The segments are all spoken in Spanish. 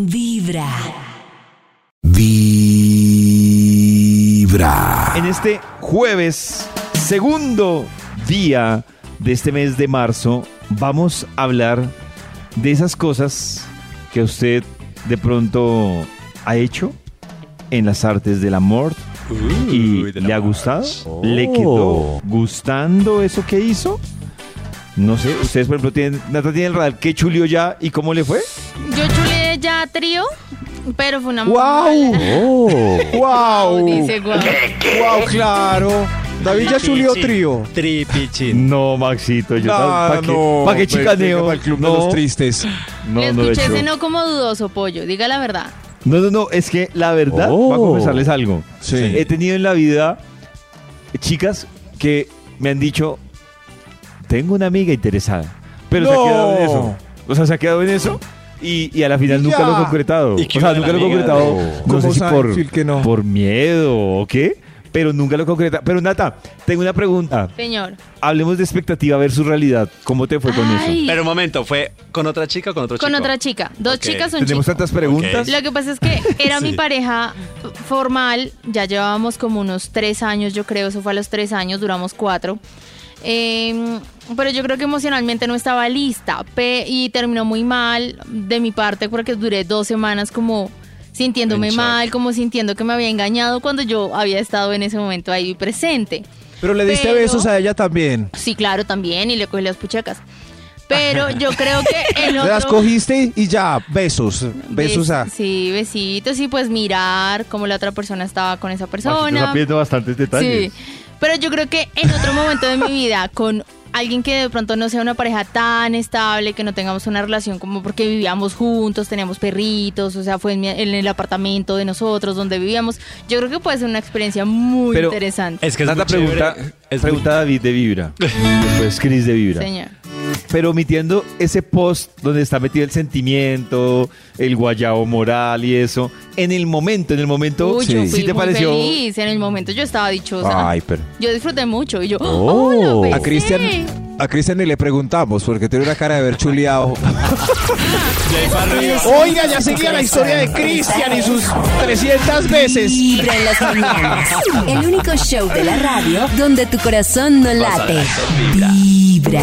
Vibra. Vibra. En este jueves, segundo día de este mes de marzo, vamos a hablar de esas cosas que usted de pronto ha hecho en las artes del amor y le ha gustado. ¿Le quedó gustando eso que hizo? No sé, ustedes por ejemplo tienen, Nata tiene el radar, ¿qué chulió ya y cómo le fue? Yo ya trío, pero fue una ¡Wow! Oh. ¡Wow! Dice guau. ¡Wow, claro! David ya subió trío. Tripichin. No, Maxito, yo Ah, ¿para qué, no, pa' qué pues, chicaneo? venga, pa'l club de no, los tristes. no, Le no he escuché hecho. ese no como dudoso, pollo. Diga la verdad. No, no, no, es que la verdad, Oh. voy a confesarles algo. Sí. He tenido en la vida chicas que me han dicho, tengo una amiga interesada, pero se ha No. quedado en eso. O sea, se ha quedado en eso y, y a la final nunca ya. lo he concretado. ¿Y qué o sea, nunca lo he concretado. No. No ¿Cómo sé si sabe, por, que no? por miedo o qué, pero nunca lo he concretado. Pero Nata, tengo una pregunta. Señor. Hablemos de expectativa versus realidad. ¿Cómo te fue con Ay, eso? Pero un momento, ¿fue con otra chica o con otro chico? con otra chica. Dos chicas, un Tenemos chico. tantas preguntas. Lo que pasa es que era mi pareja formal, ya llevábamos como unos tres años, yo creo, eso fue a los tres años, duramos cuatro. Eh, pero yo creo que emocionalmente no estaba lista pe- y terminó muy mal de mi parte porque duré dos semanas como sintiéndome mal, como sintiendo que me había engañado cuando yo había estado en ese momento ahí presente. Pero le diste Pero- besos a ella también. Sí, claro, también, y le cogí las puchecas. Pero yo creo que el Te otro... las cogiste y ya, besos. Besos a. Sí, besitos y pues mirar cómo la otra persona estaba con esa persona. está pidiendo bastantes detalles. Sí, pero yo creo que en otro momento de mi vida, con alguien que de pronto no sea una pareja tan estable, que no tengamos una relación como porque vivíamos juntos, teníamos perritos, o sea, fue en, mi- en el apartamento de nosotros donde vivíamos, yo creo que puede ser una experiencia muy Pero- interesante. Es que es muy pregunta. Es pregunta David de Vibra. Después Cris de Vibra. Señor. Pero omitiendo ese post donde está metido el sentimiento, el guayabo moral y eso, en el momento, en el momento, Uy, sí. yo ¿sí fui te muy pareció? feliz. En el momento yo estaba dichosa. Ay, pero. Yo disfruté mucho y yo, Oh. ¡oh! A Cristian, a Cristian ni le preguntamos porque tiene una cara de haber chuleado. Oiga, ya seguía la historia de Cristian y sus 300 veces. Vibra en las mañanas. El único show de la radio donde tu corazón no late. Vibra.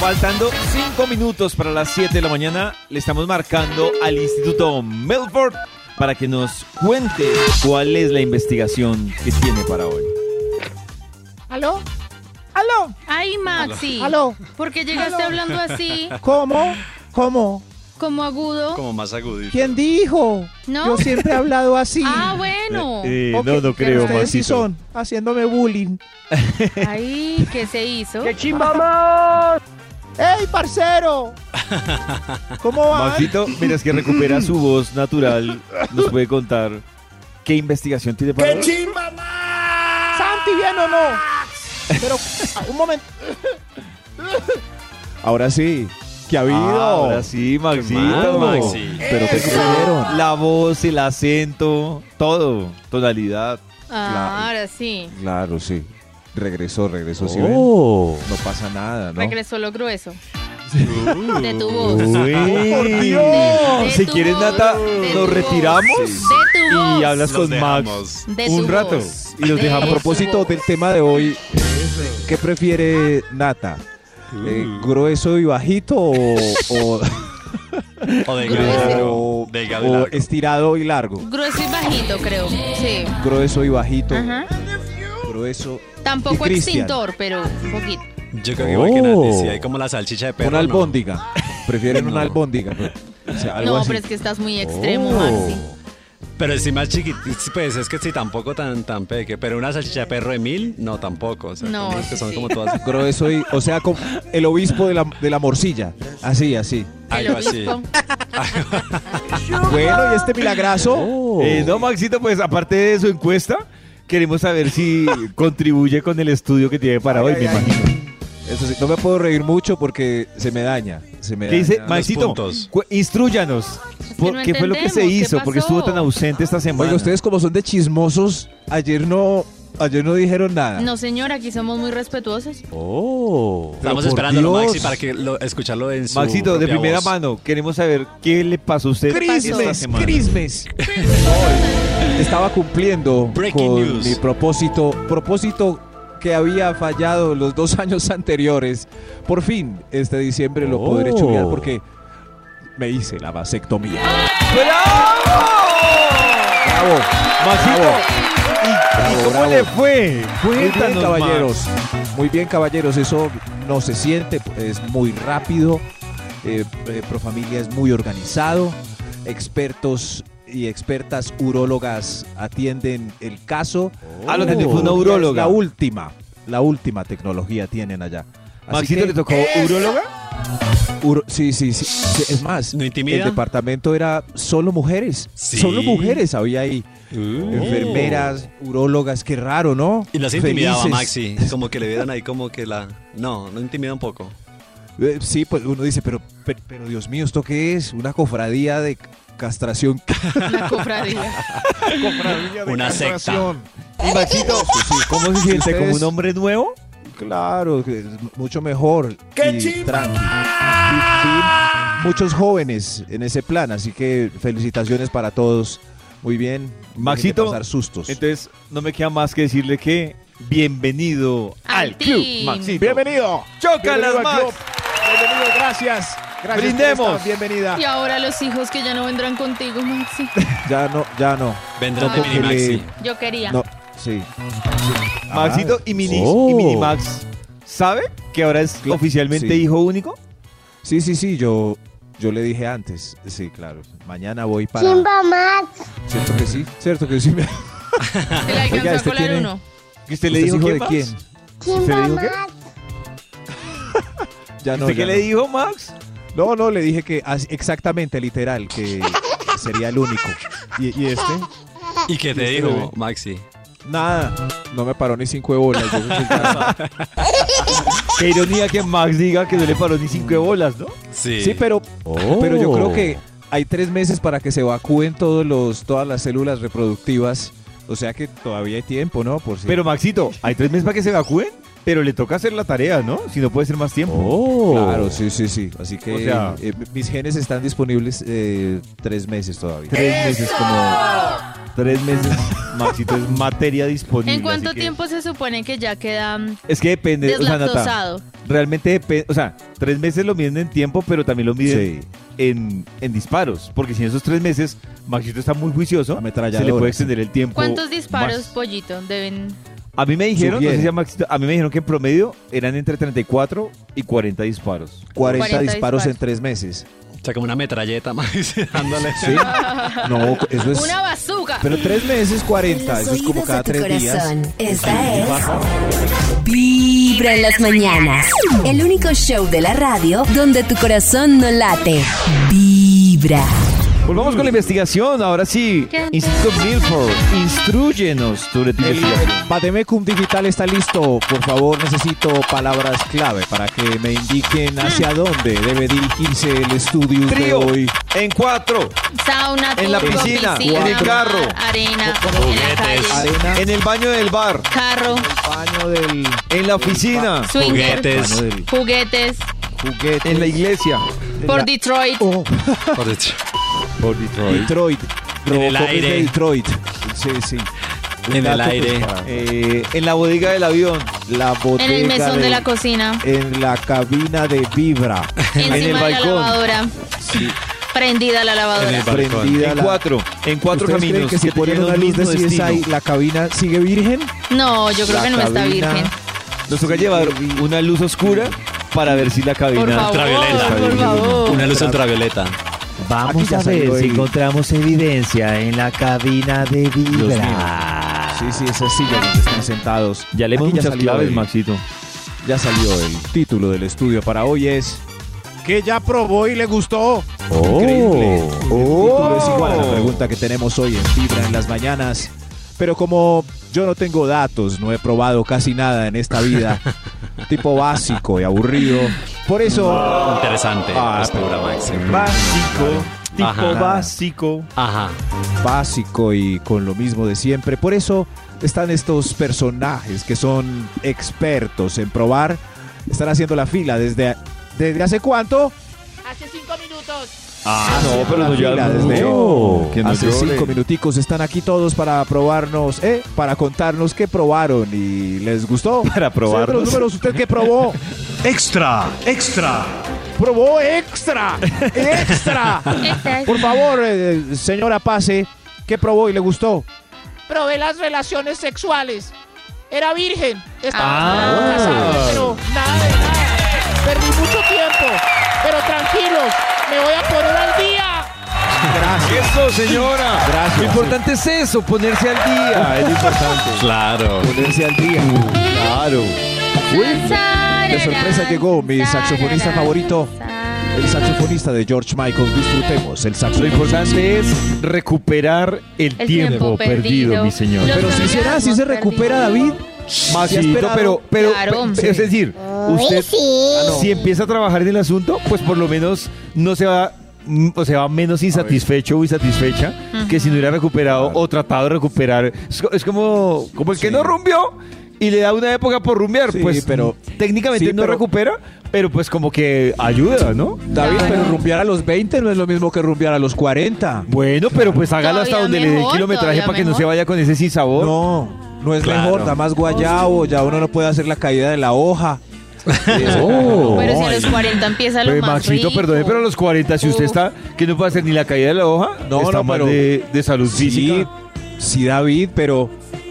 Faltando cinco minutos para las 7 de la mañana, le estamos marcando al Instituto Melford para que nos cuente cuál es la investigación que tiene para hoy. ¿Aló? ¿Aló? Ay, Maxi. ¿Aló? ¿Por qué llegaste hablando así, ¿Cómo? ¿Cómo? como agudo? Como más agudito. ¿Quién dijo? ¿No? Yo siempre he hablado así. Ah, bueno. Eh, Ok, no, no creo, Ustedes sí son haciéndome bullying. Ay, ¿qué se hizo? ¡Ey, parcero! ¿Cómo van? Maxito, mientras que recupera su voz natural, nos puede contar qué investigación tiene para hoy. ¿Santi bien o no? Pero, ah, un momento. Ahora sí. ¿Qué ha habido? Ahora sí, Maxito. mal, Maxi. Pero ¿qué creyeron? La voz, el acento, todo, tonalidad. Ah, ahora sí. Claro, sí. Regresó, regresó, ¿sí Oh. ven? No pasa nada, ¿no? Regresó lo grueso. De tu voz. Uy. ¡Por Dios! Si De quieres, voz, Nata, de nos retiramos voz, De tu voz. y hablas Los con Max dejamos. Un rato voz. y los De dejamos. A propósito del tema de hoy, ¿qué prefiere Nata? Eh, ¿Grueso y bajito o, o- O Delgado y o largo. estirado y largo? Grueso y bajito, creo. Sí. Grueso y bajito. Ajá. Grueso. Tampoco extintor, pero un poquito. Yo creo que igual que Oh. Nati, sí, hay como la salchicha de perro. Una ¿no? albóndiga. Prefieren No. una albóndiga. pero, o sea, algo No, así. pero es que estás muy extremo, Oh. Maxi. Pero sí más chiquito, pues es que sí, tampoco tan, tan peque. Pero una salchicha de perro de mil, no tampoco. O sea, No, como que sí, son sí. como todas. Grueso y, o sea, como el obispo de la, de la morcilla. Así, así. El Algo así. Bueno, y este milagrazo. Eh, no, Maxito, pues aparte de su encuesta, queremos saber si contribuye con el estudio que tiene para hoy, Ay, me imagino. Eso sí, no me puedo reír mucho porque se me daña. Se me ¿Qué dice? daña. Maxito, puntos. cu- instruyanos. ¿Por no ¿Qué fue lo que se entendemos, ¿qué hizo? Porque estuvo tan ausente esta semana. Oiga, ustedes como son de chismosos, ayer no, ayer no dijeron nada. No, señor, aquí somos muy respetuosos. Oh. Estamos Dios. Maxi, para que lo, escucharlo en su Maxito, de primera voz. mano, queremos saber qué le pasó a usted esta Crismes, semana. Crismes. Estaba cumpliendo Breaking con news. mi propósito, propósito que había fallado los dos años anteriores. Por fin, este diciembre lo podré Oh. chulear porque me hice la vasectomía. ¡Bravo! Bravo. Maxito, ¿y- ¿y, Bravo, cómo bravo. le fue? Muy bien, Cuéntanos, caballeros. Max. Muy bien, caballeros. Eso no se siente, es muy rápido. Eh, eh, Profamilia es muy organizado. Expertos y expertas urólogas atienden el caso. Ah, lo atendió, La fue una uróloga. La última, la última tecnología tienen allá. Así Maxito, que- ¿le tocó uróloga? Uro- sí, sí, sí, sí, Es más, ¿No el departamento era solo mujeres. Sí. Solo mujeres había ahí. Uh. Enfermeras, urólogas, qué raro, ¿no? Y las intimidaba Felices. Maxi, como que le vieran ahí como que la... No, no intimida un poco. Eh, Sí, pues uno dice, pero, pero, pero Dios mío, ¿esto qué es? ¿Una cofradía de castración? Una cofradía. Una secta. Y Maxito, ¿cómo se siente? ¿Como un hombre nuevo? Claro, mucho mejor. y tranqui. Y- muchos jóvenes en ese plan, así que felicitaciones para todos. Muy bien. Maxito, de pasar sustos. Entonces, no me queda más que decirle que bienvenido al, Al club. Maxito. Bienvenido. ¡Chócalas, Bienvenido Max! club. Bienvenido, gracias. Gracias. Brindemos. Bienvenida. Y ahora los hijos que ya no vendrán contigo, Maxi. Ya no, ya no. Vendrán No, de Mini Maxi. Yo quería. No, sí. Maxito Ah. y, Mini, Oh. y Minimax, ¿sabe que ahora es oficialmente sí. hijo único? Sí, sí, sí, yo, yo le dije antes. Sí, claro. Mañana voy para. Chimba Max. ¿Cierto que sí? ¿Cierto que sí? Se le alcanzó Oiga, a este colar tiene- uno. ¿Y usted le ¿Usted es dijo hijo de Max? quién? ¿Usted Chimba le dijo qué? Max. Ya no, ¿Usted qué le dijo, Max? No, no, le dije que exactamente, literal, que sería el único. ¿Y, y este? ¿Y qué te este dijo, bebé? Maxi? Nada. No me paró ni cinco de bolas. Qué ironía que Max diga que no le paró ni cinco bolas, ¿no? Sí. Sí, pero, pero yo creo que hay tres meses para que se evacúen todos los, todas las células reproductivas. O sea que todavía hay tiempo, ¿no? Por si. Pero Maxito, hay tres meses para que se evacúen, pero le toca hacer la tarea, ¿no? Si no puede ser más tiempo. Claro, sí, sí, sí. Así que O sea- eh, mis genes están disponibles eh, tres meses todavía. Tres meses como... Tres meses, Maxito, es materia disponible. ¿En cuánto que- tiempo se supone que ya queda mm, Es que depende, o sea, Nata, realmente depende, o sea, tres meses lo miden en tiempo, pero también lo miden Sí. en, en disparos, porque si en esos tres meses Maxito está muy juicioso, se le puede extender el tiempo. ¿Cuántos disparos, más. pollito, deben...? A mí me dijeron, no sé si a Maxito, a mí me dijeron que en promedio eran entre 34 y 40 disparos. 40, 40 disparos en tres meses. O sea, como una metralleta, Maxi, dándole. Sí. No, eso es. ¡Una bazooka! Pero tres meses, 40. Eso es como cada tres días. Esta es Vibra en las mañanas. El único show de la radio donde tu corazón no late. Vibra. Volvamos con la investigación, ahora sí. Instituto Milford, instruyenos sobre tu El investigación. Bademecum Digital está listo. Por favor, necesito palabras clave para que me indiquen hacia dónde debe dirigirse el estudio de hoy. en cuatro, Sauna, En la turco, piscina, en el carro. arena, en Juguetes. Arena, en el baño del bar, carro, baño del en la oficina, swinger, Juguetes. juguetes, juguete. en la iglesia. por la- Detroit, Oh, Por detrás. Por Detroit. Detroit. En el aire. de Detroit. Sí, sí. Un En el aire. para Eh, en la bodega del avión. la bodega en el mesón de del- la cocina, En la cabina de Vibra. encima el de la balcón. lavadora, prendida la En lavadora. balcón. Prendida En la- cuatro. En cuatro ¿Ustedes creen caminos que si ponen una luz de CSI, la cabina sigue virgen? No, yo creo La que no está cabina- virgen. Nos toca llevar una luz oscura para ver si la cabina. Por favor, ultravioleta. por favor. Una luz ultravioleta. Aquí ya salió el- encontramos evidencia en la cabina de Vibra. Sí, sí, esas sillas donde están sentados. Ya leemos muchas claves, Maxito. Ya salió el título del estudio para hoy es que ya probó y le gustó. Oh. Increíble. El título es igual a la Oh. pregunta que tenemos hoy en Vibra en las mañanas. Pero como yo no tengo datos, no he probado casi nada en esta vida, tipo básico y aburrido, por eso... Interesante Ah, postura, Maxi. Básico, tipo Ajá. básico. Ajá. básico y con lo mismo de siempre. Por eso están estos personajes que son expertos en probar. Están haciendo la fila desde, desde hace cuánto? Hace cinco minutos. Ah, no, pero no ya desde que no hace llore. cinco minuticos están aquí todos para probarnos, eh, para contarnos qué probaron y les gustó. Para los probarnos. números, ¿usted qué probó? Extra, extra. probó extra, extra. Por favor, eh, señora Pase, ¿qué probó y le gustó? Probé las relaciones sexuales. Era virgen. Estaba Ah. casado, pero nada de nada. Me voy a poner al día. Gracias. Eso, señora. Gracias. Lo importante es eso, ponerse al día. Es lo importante. Claro. Ponerse al día. Claro. De sorpresa llegó mi saxofonista favorito, el saxofonista de George Michael. Disfrutemos el Lo saxofonista. importante es recuperar el, El tiempo, tiempo perdido, perdido. mi señor. Pero si será, si se recupera David. Maxito, esperado. pero, pero, Claro. pe- es decir, usted si empieza a trabajar en el asunto, pues por lo menos no se va, mm, o se va menos insatisfecho o insatisfecha que si no hubiera recuperado o tratado de recuperar. Es, co- es como, como el que no rumbió y le da una época por rumbear, Sí, pues pero- técnicamente sí, no pero- recupera, pero pues como que ayuda, ¿no? David, Claro. pero rumbear a los 20 no es lo mismo que rumbear a los 40. Bueno, pero pues hágalo hasta donde le dé el kilometraje para que no se vaya con ese sin sabor. No, no es Claro. mejor, da más guayabo, ya uno no puede hacer la caída de la hoja. Oh. Pero si a los 40 empieza lo Pues, más Maxito, rico. perdone, pero a los 40, si usted está que no puede hacer ni la caída de la hoja, No, está no, mal pero- de, de salud Sí, física. sí, David, pero,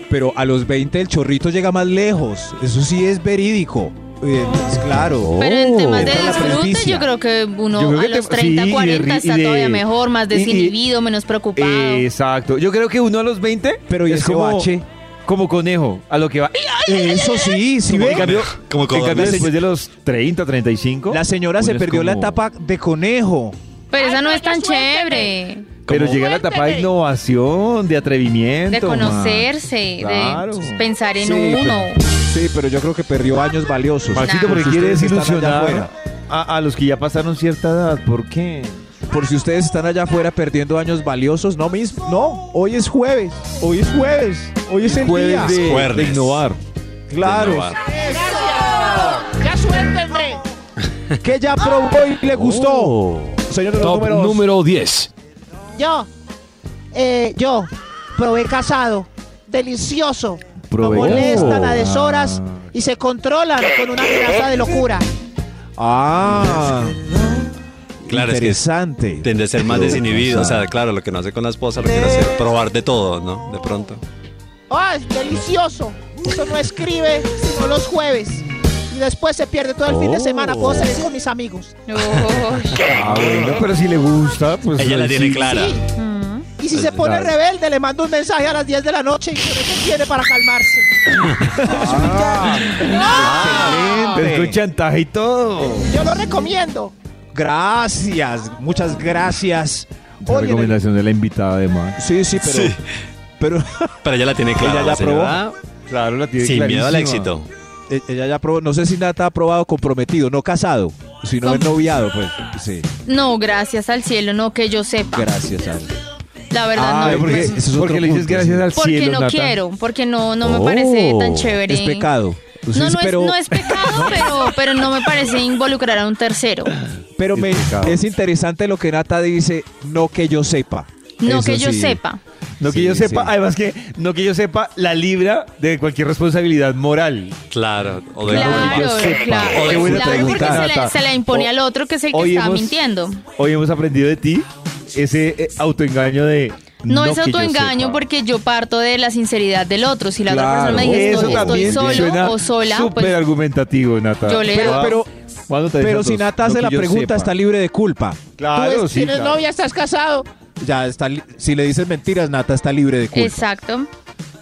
pero a los 20 el chorrito llega más lejos. Eso sí es verídico. Eh, es claro. Pero en temas de Entra la disfrute, presbicia. yo creo que uno Yo creo a que los te- 30, sí, y de 40 ri- está y de- todavía mejor, más y- y- desinhibido, menos preocupado. Exacto. Yo creo que uno a los 20 Pero ¿y es ese como, bache? Como conejo, a lo que va. Eso sí, sí En ve. cambio, Como en cambio, después de los 30, 35. La señora se uno es perdió la etapa de conejo. Pero esa no es tan chévere. Pero llega la etapa de innovación, de atrevimiento. De conocerse, Claro. de pensar en Sí, uno. Sí, pero yo creo que perdió años valiosos. Maxito, Nah. porque Si quiere desilusionar a los que ya pasaron cierta edad. ¿Por qué? Por si ustedes están allá afuera perdiendo años valiosos, no mismo. No, hoy es jueves. Hoy es jueves. Hoy es el Jueves día. de, Jueves. de innovar. Claro. Innovar. Ya suéltenme. Que ya probó y le gustó. Oh. Señor de los Top números. número 10. Yo. Eh, yo. Probé casado. Delicioso. Probé- No molestan a Oh. deshoras y se controlan con una amenaza de locura. Ah. Claro, es que Interesante. tiende a ser más desinhibido. O sea, claro, lo que no hace con la esposa lo quiere hacer probar de todo, ¿no? De pronto. ¡Ah, es delicioso! Eso no escribe sino los jueves. Y después se pierde todo el fin de semana. Puedo salir con mis amigos. Ah, bueno, pero si le gusta, pues. Ella la tiene sí. clara. Mm. Y si se pone Claro. rebelde, le mando un mensaje a las 10 de la noche y con eso tiene para calmarse. Ah, es con excelente. chantaje y todo. Yo lo recomiendo. Gracias, muchas gracias. La Oye, recomendación de la invitada, además. Sí, sí, pero. Sí. Pero Pero ella la tiene clara. Ella ya la señora, Claro, la tiene Sin miedo al éxito. eh, ella ya probó. No sé si Nata ha probado comprometido, no casado, sino en noviado, pues. Sí, No, gracias al cielo, no que yo sepa. gracias, Al. La verdad Ah, no. Pero porque, Ese es porque le dices punto, gracias sí. al Porque cielo, no Nata. quiero, porque no, no me Oh, parece tan chévere. Es pecado. No, no, pero, es, no es pecado, pero, pero no me parece involucrar a un tercero. Pero Es me- pecado. es interesante lo que Nata dice, no que yo sepa. No Eso que yo sí. sepa. No que Sí, yo sepa, sí. además que no que yo sepa la libra de cualquier responsabilidad moral. Claro. O de Claro, claro. Qué buena Claro, porque se le, se le impone O- al otro que es el que está hemos- mintiendo. Hoy hemos aprendido de ti ese eh, autoengaño de. No, es yo autoengaño porque yo parto de la sinceridad del otro. Si la otra persona me dice estoy, estoy solo o sola, súper pues argumentativo, Nata. yo le Pero, pero, ¿Cuándo te pero si dos? Nata No hace que la yo pregunta, sepa. está libre de culpa. Claro, es- sí. tienes claro. novia, estás casado. Ya está, li- si le dices mentiras, Nata está libre de culpa. Exacto.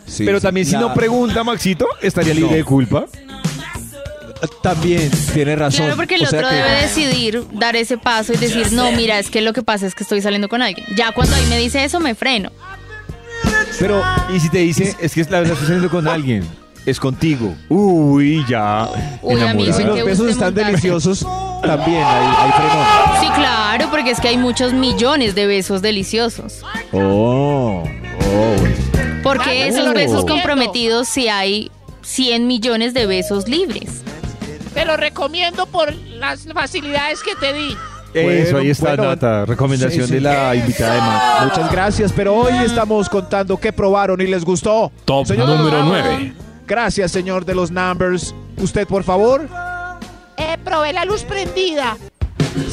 Sí, Pero sí. también si La- no pregunta, Maxito, estaría libre No. de culpa. También tiene razón. Claro, porque el O sea otro que- debe decidir dar ese paso y decir, no, mira, es que lo que pasa es que estoy saliendo con alguien. Ya cuando ahí me dice eso, me freno. Pero, y si te dice, es que es la verdad, estoy saliendo con alguien, es contigo. Uy, ya. Uy, a mí sí los que besos están montarse. deliciosos, también hay, hay frenón. Sí, claro, porque es que hay muchos millones de besos deliciosos. Oh, oh. Porque Claro, esos besos comprometidos si hay 100 millones de besos libres. Te lo recomiendo por las facilidades que te di. Eso, Bueno, ahí está, bueno. Nata. Recomendación Sí, sí. de la invitada de Max. Muchas gracias, pero hoy estamos contando qué probaron y les gustó. Top Señor número Numbers. 9. Gracias, señor de los numbers. Usted, por favor. Eh, probé la luz prendida.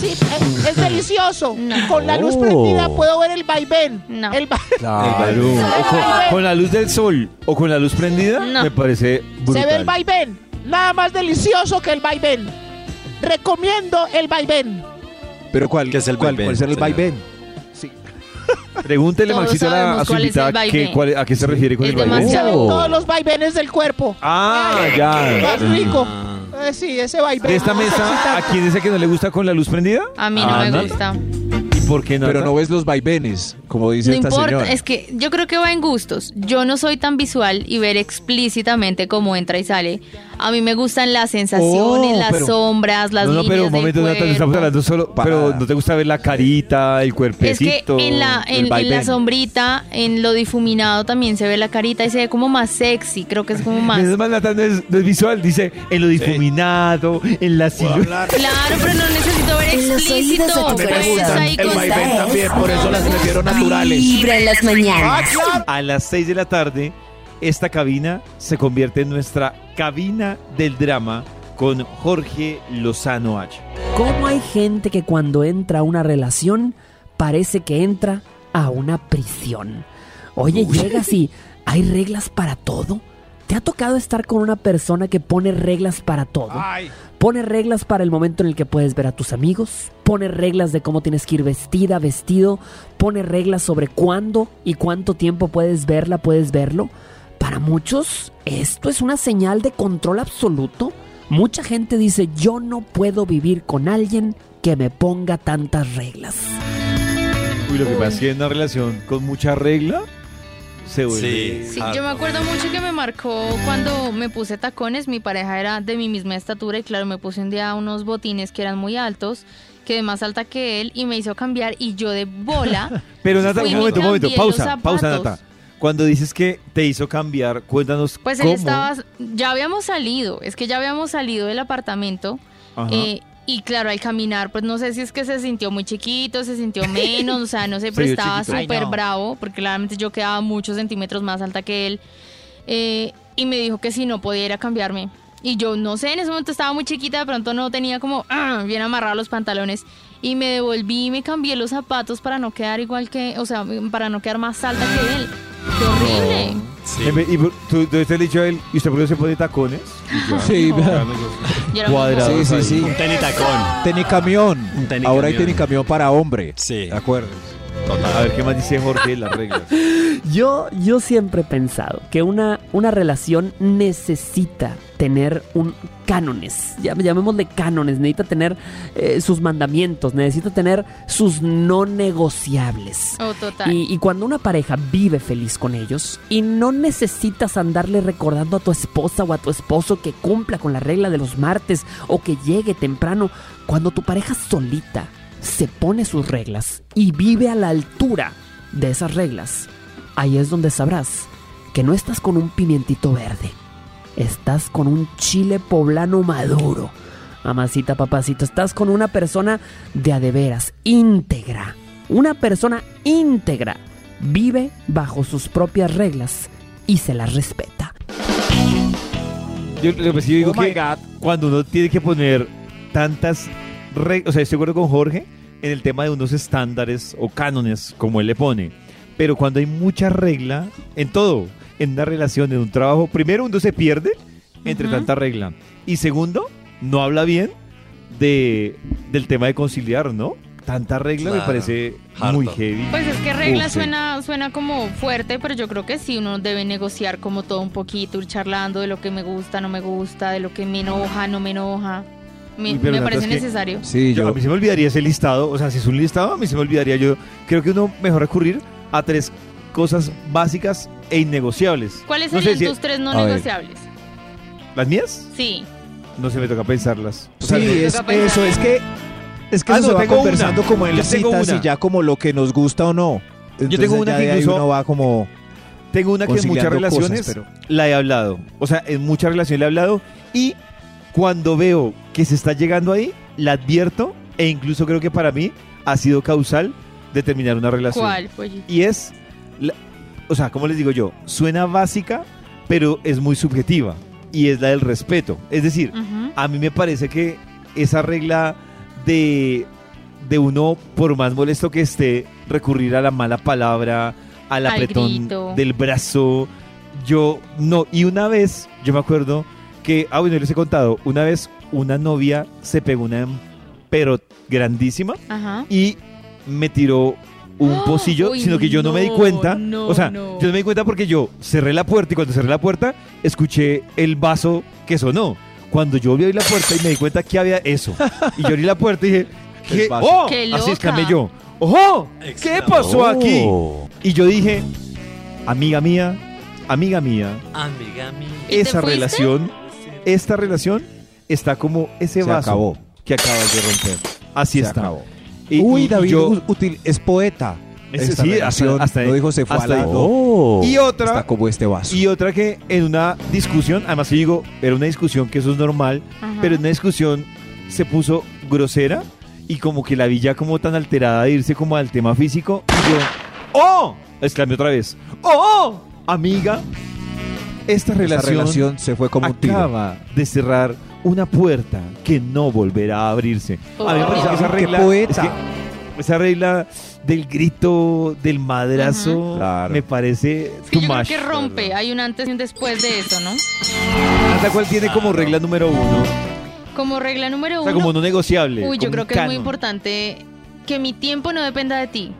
Sí, es, es delicioso. No. Y con la luz Oh. prendida puedo ver el vaivén. No. El va- Claro. O con, con la luz del sol o con la luz prendida, No. me parece brutal. Se ve el vaivén. Nada más delicioso que el vaivén. Recomiendo el vaivén. Pero ¿cuál, ¿Qué es el cuál, vaivén, cuál es el señor? vaivén? Pregúntele, Todos Maxito, a, la- a su cuál es el invitada que, vaivén. cuál- a qué se refiere con Es el vaivén. Demasiado. Oh. todos los vaivenes del cuerpo. Ah, Más ya. rico. Eh, sí, ese vaivén. De esta mesa, ¿a quién dice que no le gusta con la luz prendida? A mí no Ah, me gusta. ¿Y por qué no? Pero no ves los vaivenes, como dice No esta importa, señora. es que yo creo que va en gustos. Yo no soy tan visual y ver explícitamente cómo entra y sale. A mí me gustan las sensaciones, Oh, las pero- sombras, las no, no, líneas pero un del momento, Nata, no estamos cuerpo. hablando solo. Pero no te gusta ver la carita, el Es que cuerpecito. en la, el en, en la vaivén. sombrita, en lo difuminado también se ve la carita y se ve como más sexy. Creo que es como más. Es más, Nata, no es, no es visual, dice en lo difuminado, en la silueta. Claro, pero no necesito ver En los explícito. oídos de tu Pues corazón. ahí El con- vaivén también, por eso las prefiero naturales. Vibra en las mañanas. A las 6 de la tarde, esta cabina se convierte en nuestra cabina del drama con Jorge Lozano H. ¿Cómo hay gente que cuando entra a una relación parece que entra a una prisión? Oye, llegas y hay reglas para todo. ¿Te ha tocado estar con una persona que pone reglas para todo? Pone reglas para el momento en el que puedes ver a tus amigos, pone reglas de cómo tienes que ir vestida, vestido, pone reglas sobre cuándo y cuánto tiempo puedes verla, puedes verlo. Para muchos, esto es una señal de control absoluto. Mucha gente dice, yo no puedo vivir con alguien que me ponga tantas reglas. Uy, lo que pasa es que en una relación con mucha regla se vuelve. Sí, yo me acuerdo mucho que me marcó cuando me puse tacones. Mi pareja era de mi misma estatura y claro, me puse un día unos botines que eran muy altos, quedé más alta que él y me hizo cambiar y yo de bola. Pero Nata, un momento, un momento, pausa, pausa. Nata. Cuando dices que te hizo cambiar, cuéntanos Pues cómo. él estaba, ya habíamos salido, es que ya habíamos salido del apartamento Ajá. eh, y claro, al caminar, pues no sé si es que se sintió muy chiquito, se sintió menos, o sea, no prestaba chiquito. Ay, súper no. bravo, porque claramente yo quedaba muchos centímetros más alta que él, eh, y me dijo que si no podía ir a cambiarme. Y yo no sé, en ese momento estaba muy chiquita, de pronto no tenía como bien amarrados los pantalones. Y me devolví y me cambié los zapatos para no quedar igual que, o sea, para no quedar más alta que él. ¡Qué horrible! En vez- Y tú, tú te has dicho a él, ¿y usted por qué se pone tacones? Sí, No. Cuadrado. sí, sí, sí. Un tenitacón. Tenicamión. Un tenicamión. Ahora hay tenicamión para hombre. Sí. ¿De acuerdo? A ver, ¿qué más dice Jorge de las reglas? Yo, yo siempre he pensado que una, una relación necesita tener un cánones, llam- llamémosle cánones, necesita tener eh, sus mandamientos, necesita tener sus no negociables. Oh, total. Y, y cuando una pareja vive feliz con ellos y no necesitas andarle recordando a tu esposa o a tu esposo que cumpla con la regla de los martes o que llegue temprano, cuando tu pareja solita se pone sus reglas y vive a la altura de esas reglas, ahí es donde sabrás que no estás con un pimientito verde, estás con un chile poblano maduro. Mamacita, papacito, estás con una persona de a de veras, íntegra. Una persona íntegra. Vive bajo sus propias reglas y se las respeta. Yo, que sí digo Oh que God. cuando uno tiene que poner tantas reglas, o sea, estoy de acuerdo con Jorge en el tema de unos estándares o cánones, como él le pone, pero cuando hay mucha regla en todo, en una relación, en un trabajo, primero uno se pierde entre Ujú. tanta regla y segundo, no habla bien de, del tema de conciliar, ¿no? tanta regla me Claro. parece Harto. muy heavy. Pues es que regla Uf, suena, suena como fuerte, pero yo creo que sí, uno debe negociar como todo un poquito, ir charlando de lo que me gusta, no me gusta, de lo que me enoja, no me enoja. Me, Uy, me parece es que- necesario. Sí, Yo, yo, a mí se me olvidaría ese listado, o sea, si es un listado, a mí se me olvidaría. Yo creo que uno mejor recurrir a tres cosas básicas e innegociables. ¿Cuáles No sé serían si- tus tres no negociables? ¿Las mías? Sí. No se me toca pensarlas. O sea, sí, no- es, toca pensar. eso, es que es que Ah, eso no, se va tengo conversando una. como en Yo las citas una. y ya como lo que nos gusta o no. Entonces tengo una que incluso- uno va como Tengo una que en muchas cosas, relaciones pero- la he hablado. O sea, en muchas relaciones la he hablado y cuando veo que se está llegando ahí, la advierto e incluso creo que para mí ha sido causal de terminar una relación. ¿Cuál? Y es, la- o sea, como les digo yo, suena básica, pero es muy subjetiva y es la del respeto. Es decir, a mí me parece que esa regla de, de uno, por más molesto que esté, recurrir a la mala palabra, al Al apretón grito. del brazo, yo no. Y una vez, yo me acuerdo que, ah, bueno, les he contado, una vez una novia se pegó una pero grandísima Ajá. y me tiró un ¡Ah! pocillo, Uy, sino que yo no, me di no, cuenta. no, o sea, no. yo no me di cuenta porque yo cerré la puerta y cuando cerré la puerta escuché el vaso que sonó. Cuando yo abrí la puerta y me di cuenta que había eso. Y yo abrí la puerta y dije, ¿qué? ¡Oh! ¡Qué Así loca! exclamé yo. ¡Ojo! ¿Qué pasó aquí? Oh. Y yo dije, amiga mía, amiga mía, Amiga mía. ¿Y te esa relación, esta relación está como ese Se vaso acabó. que acabas de romper. Así se está. acabó. Y- Uy, y- David yo- útil, es poeta. Esta sí, hasta- relación, hasta ahí- no dijo se fue hasta alando. Oh. Y otra, Está como este vaso. y otra que en una discusión, además yo digo, era una discusión que eso es normal, Ajá. pero en una discusión se puso grosera y como que la vi ya como tan alterada de irse como al tema físico. Y yo, ¡oh! exclamé otra vez, ¡oh! Amiga, esta relación, relación se fue como un tiro. acaba de cerrar una puerta que no volverá a abrirse. A mí me parece que esa ¡Qué regla, poeta! es que esa regla del grito, del madrazo. Claro. me parece Es que too yo creo much. que rompe. Hay un antes y un después de eso, ¿no? Nata, ¿Cuál tiene como regla número uno? Como regla número O uno. sea, como no negociable. Uy, yo creo que es muy importante que mi tiempo no dependa de ti.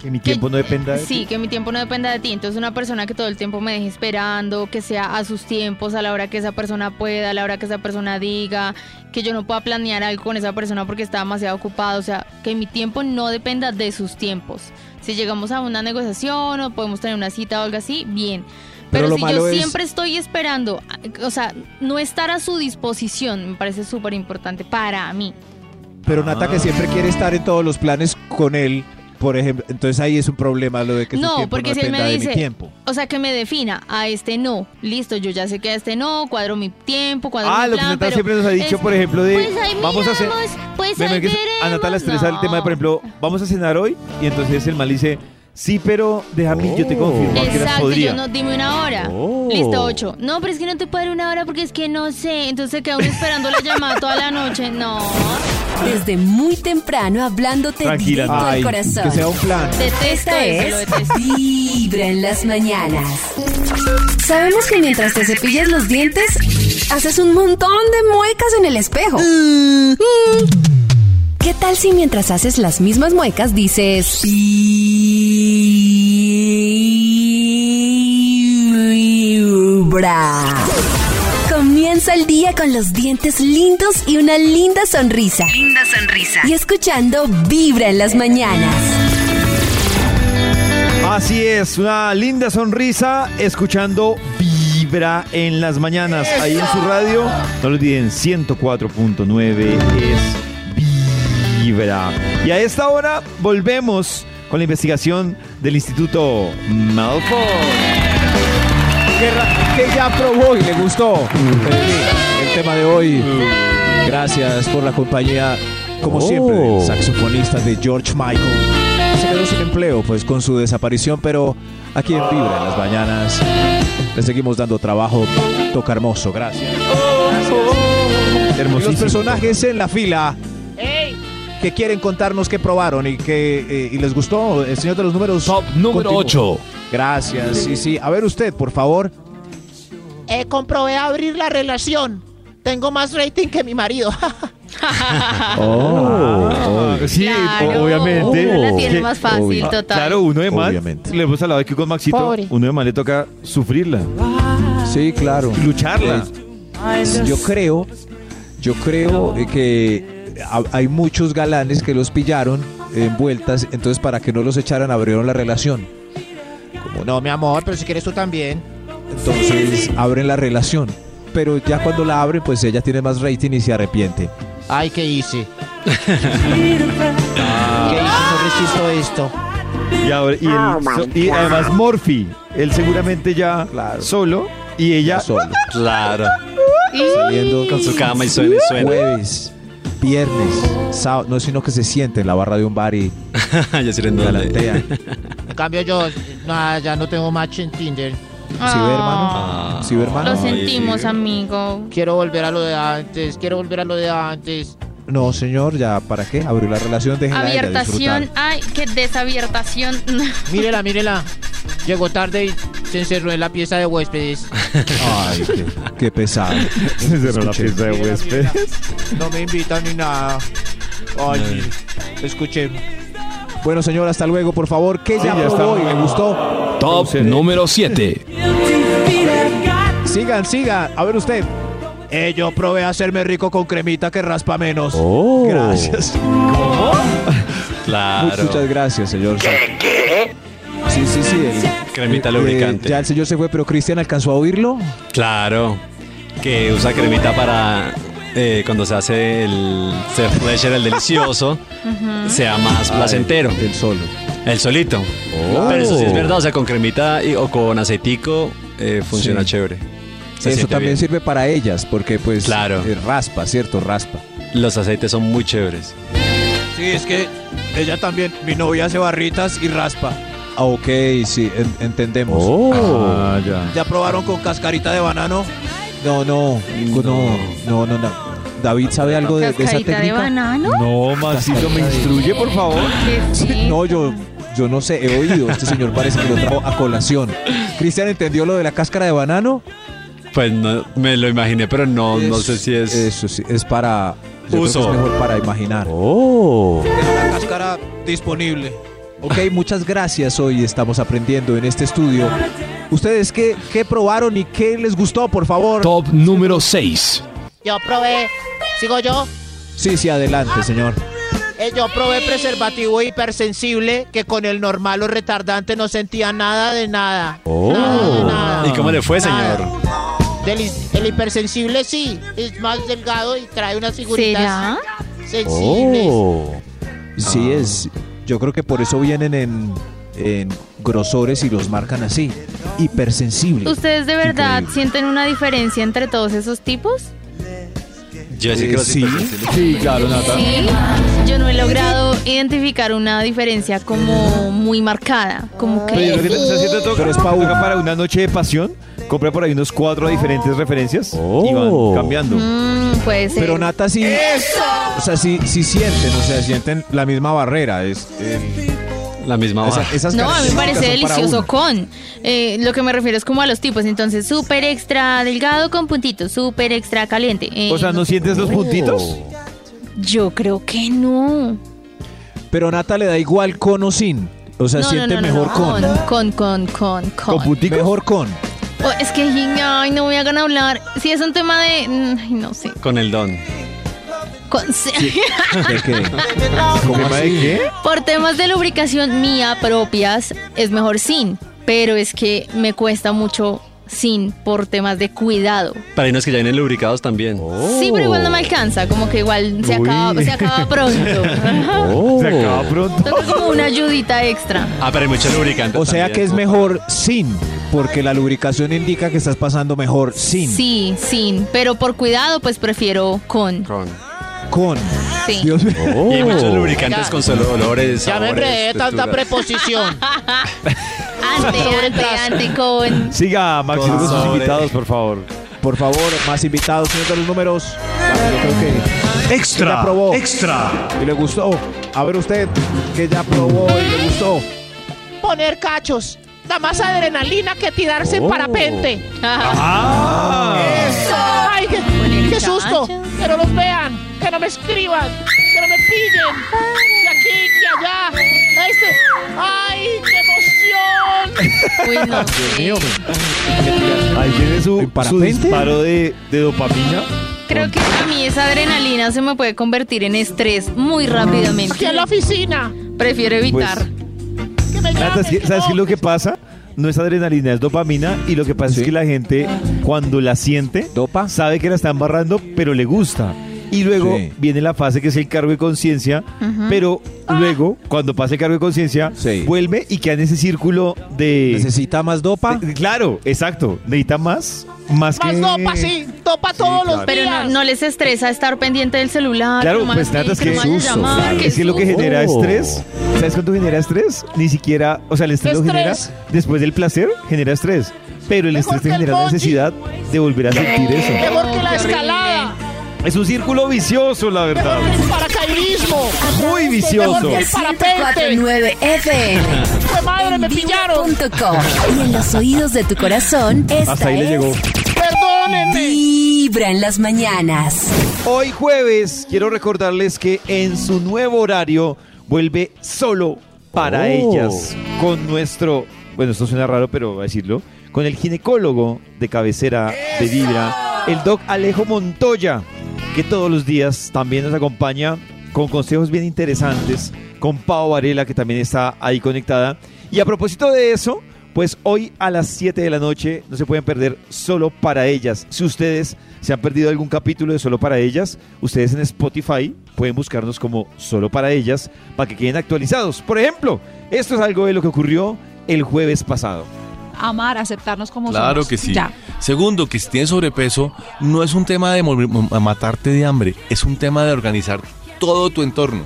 Que mi Que- tiempo no dependa de Sí, ti. que mi tiempo no dependa de ti. Entonces una persona que todo el tiempo me deje esperando, que sea a sus tiempos, a la hora que esa persona pueda, a la hora que esa persona diga, que yo no pueda planear algo con esa persona porque está demasiado ocupado. O sea, que mi tiempo no dependa de sus tiempos. Si llegamos a una negociación o podemos tener una cita o algo así, bien. Pero si yo es- siempre estoy esperando, o sea, no estar a su disposición me parece súper importante para mí. Pero Nata que siempre quiere estar en todos los planes con él, por ejemplo. Entonces ahí es un problema lo de que No, su tiempo porque no si él de mi tiempo. O sea, que me defina a este no. Listo, yo ya sé que a este no, cuadro mi tiempo, cuadro Ah, mi lo que plan, Nata pero siempre nos ha dicho, es- por ejemplo, de Pues ahí vamos a hacer. pues ahí a Nata la veremos. estresa el tema de, por ejemplo, vamos a cenar hoy y entonces el mal dice, sí, pero déjame, yo te Oh. confirmo Exacto, yo no, dime una hora. Oh. Listo, ocho. No, pero es que no te puedo dar una hora porque es que no sé. Entonces se queda uno esperando la llamada toda la noche. No. Desde muy temprano hablándote Tranquila, directo al Ay, corazón. que sea un plan. Detesto Esta eso, lo es detesto. Vibra en las mañanas. Sabemos que mientras te cepillas los dientes, haces un montón de muecas en el espejo. Mm. ¿Qué tal si mientras haces las mismas muecas dices... Vibra? Comienza el día con los dientes lindos y una linda sonrisa. Linda sonrisa. Y escuchando Vibra en las mañanas. Así es, una linda sonrisa escuchando Vibra en las mañanas. Ahí en su radio, no lo olviden, 104.9 es Vibra. Y a esta hora volvemos con la investigación del Instituto Malfoy. que, ya probó y le gustó el, el tema de hoy. Gracias por la compañía, como Oh. siempre, del saxofonista de George Michael. Se quedó sin empleo pues con su desaparición, pero aquí en Vibra en las mañanas le seguimos dando trabajo. Toca hermoso, gracias. Y los Hermosísimo. personajes en la fila que quieren contarnos qué probaron y que eh, y les gustó el señor de los números. Top número Continúa. 8. Gracias, sí, sí. A ver usted, por favor. Eh, comprobé abrir la relación. Tengo más rating que mi marido. Ah, sí, Claro, obviamente. uno la tiene Que- más fácil, obvio. Total. Claro, uno de más. Obviamente. Le hemos hablado aquí con Maxito. Pobre. Uno de más le toca sufrirla, Sí, claro. lucharla. Eh, yo creo, yo creo que hay muchos galanes que los pillaron envueltas, entonces para que no los echaran abrieron la relación. Como no, mi amor, pero si quieres tú también. entonces abren la relación. Pero ya cuando la abren, pues ella tiene más rating y se arrepiente. Ay, ¿qué hice? ¿Qué hice? No resisto esto. Y, ahora- y, él- so- y además Morphy, él seguramente ya Claro. solo y ella solo, Claro. saliendo Con su cama y suena y suena. jueves, viernes, sábado, no sino que se siente en la barra de un bar y ya sé en dónde. galantea. En cambio yo, no, ya no tengo match en Tinder. ¿Sí ve, hermano? Ah. ¿Sí ve, hermano? Lo sentimos, sí. amigo. Quiero volver a lo de antes, quiero volver a lo de antes. No, señor, ya, ¿para qué? Abrió la relación, déjela a ella Abiertación. disfrutar. Ay, qué desabiertación. Mírela, mírela. Llegó tarde y se encerró en la pieza de huéspedes. Ay, qué, qué pesado. se cerró la Escuché. pieza de huéspedes. No me invitan ni nada. Ay, mire. escuché. Bueno, señor, hasta luego, por favor. ¿Qué Sí, ya ya probó está. y le gustó? Top número 7. Sigan, sigan. A ver usted. Eh, yo probé a hacerme rico con cremita que raspa menos. Oh. Gracias. Claro. Muchas gracias, señor. ¿Qué? Sí, sí, sí. el- Cremita eh, lubricante. ya el señor se fue, pero Cristian alcanzó a oírlo. Claro. Que usa cremita para eh, cuando se hace el self pleasure, el delicioso, sea más placentero. El solo. El solito. Pero eso sí es verdad, o sea, con cremita y- o con aceitico eh, funciona Sí. chévere. Se Eso también bien. sirve para ellas, porque pues Claro. eh, raspa, ¿cierto? Raspa. Los aceites son muy chéveres. Sí, es que ella también, mi novia hace barritas y raspa. Ah, ok, sí, en- entendemos. Ah, ya. ¿Ya probaron con cascarita de banano? No, no, no, no, no, no. David sabe algo de, de esa Cascarita de técnica. banano. No, Maxito, me instruye, por favor. No, yo, yo no sé, he oído. Este señor parece que lo trajo a colación. Cristian entendió lo de la cáscara de banano. Pues no, me lo imaginé, pero no, no sé si es... Eso sí, es para. yo creo que Uso. es mejor para imaginar. Oh. Tengo la cáscara disponible. Ok, muchas gracias. Hoy estamos aprendiendo en este estudio. ¿Ustedes qué, qué probaron y qué les gustó, por favor? Top número 6. Yo probé, sigo yo, Sí, sí, adelante, señor. Eh, yo probé preservativo hipersensible que con el normal o retardante no sentía nada de nada. Nada de nada. ¿Y cómo le fue, Nada. Del el hipersensible sí, es más delgado y trae unas figuritas ¿Será? sensibles. Oh. Sí, es. Yo creo que por eso vienen en, en grosores y los marcan así. Hipersensible. ¿Ustedes de verdad Increíble. sienten una diferencia entre todos esos tipos? Yo decía Eh, que los sí. hipersensibles- Sí, claro, Nata. Sí. Yo no he logrado identificar una diferencia como muy marcada. Como Pero creo que se toca- Pero es para una noche de pasión. Compra por ahí unos cuatro diferentes referencias y Oh. van cambiando. Mm, puede ser. Pero Nata sí. O sea, sí, sí sienten, o sea, sienten la misma barrera. Es, eh, La misma esa- baja. esas No, a mí me características parece son delicioso con. Eh, lo que me refiero es como a los tipos. Entonces, súper extra delgado con puntitos, súper extra caliente. Eh, O sea, ¿no sientes los puntitos? Yo creo que no. Pero Nata le da igual con o sin. O sea, no, no, siente no, no, mejor no. con. Con, con, con, con. ¿Con punticos? Mejor con. Oh, es que, ay, no me hagan hablar. Si es un tema de. mm, ay, no sé. Con el don. Con- ¿De qué? ¿Cómo ¿Cómo de así? qué? Por temas de lubricación mía propias, es mejor sin. Pero es que me cuesta mucho sin por temas de cuidado. Para unos que ya vienen lubricados también. Sí, pero igual no me alcanza. Como que igual se acaba, se acaba pronto. Oh. Se acaba pronto. Toca como una ayudita extra. Ah, pero hay mucho lubricante. O sea también. que es mejor sin, porque la lubricación indica que estás pasando mejor sin. Sí, sin. Pero por cuidado, pues prefiero con. Con. Con. Sí. Dios mío. Y hay muchos lubricantes Ya. con solo olores. Ya me enredé tanta preposición. Ante, ante, ante, con. Siga, Maxito, con sus invitados, por favor. Por favor, más invitados, señor de los números. Vamos, yo creo que ya Extra. probó. Extra. y le gustó. A ver usted, que ya probó y le gustó. Poner cachos. Da más adrenalina que tirarse en Oh. parapente. Ah. ¡Ay, qué, qué susto! ¡Que no los vean! ¡Que no me escriban, que no me pillen. De aquí, que allá. Este. ¡Ay, qué emoción! Uy, no Dios mío, Ahí tiene su, ¿En su parapente? disparo de, de dopamina. Creo que a mí esa adrenalina se me puede convertir en estrés muy rápidamente. Aquí en la oficina. Prefiero evitar. Que me llamen, ¿sí- ¿Sabes qué es lo que pasa? No es adrenalina, es dopamina. Y lo que pasa Sí. es que la gente, cuando la siente, ¿Dopa? sabe que la está embarrando, pero le gusta. Y luego Sí. viene la fase que es el cargo de conciencia, pero luego, cuando pasa el cargo de conciencia, Sí. vuelve y queda en ese círculo de... ¿Necesita más dopa? de- Claro, exacto. Necesita más, más, Más que... dopa, sí. Dopa todos los Pero no, días. no les estresa estar pendiente del celular. Claro, no pues me Nata, es que que, llamar, claro. es que lo que genera Oh. estrés. ¿Sabes cuánto genera estrés? Ni siquiera, o sea, el estrés lo genera Estrés. después del placer, genera estrés. Pero el Mejor estrés te genera la necesidad de volver a sentir eso. Mejor que la escalada. Es un círculo vicioso, la verdad. El paracaidismo. Muy vicioso. Mejor que el parapente. 1049 FM. Fue madre, me pillaron. Y en los oídos de tu corazón, esta Hasta ahí le llegó. Perdónenme. Vibra en las mañanas. Hoy jueves quiero recordarles que en su nuevo horario vuelve solo para Oh. ellas con nuestro, bueno, esto suena raro, pero voy a decirlo, con el ginecólogo de cabecera de Vibra, el doc Alejo Montoya, que todos los días también nos acompaña con consejos bien interesantes, con Pau Varela, que también está ahí conectada. Y a propósito de eso, pues hoy a las 7 de la noche no se pueden perder solo para ellas. Si ustedes se han perdido algún capítulo de solo para ellas, ustedes en Spotify pueden buscarnos como solo para ellas para que queden actualizados. Por ejemplo, esto es algo de lo que ocurrió el jueves pasado. Amar, aceptarnos como Claro somos. que sí. Ya. Segundo, que si tienes sobrepeso, no es un tema de matarte de hambre, es un tema de organizar todo tu entorno.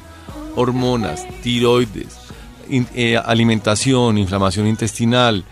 Hormonas, tiroides, in- eh, alimentación, inflamación intestinal,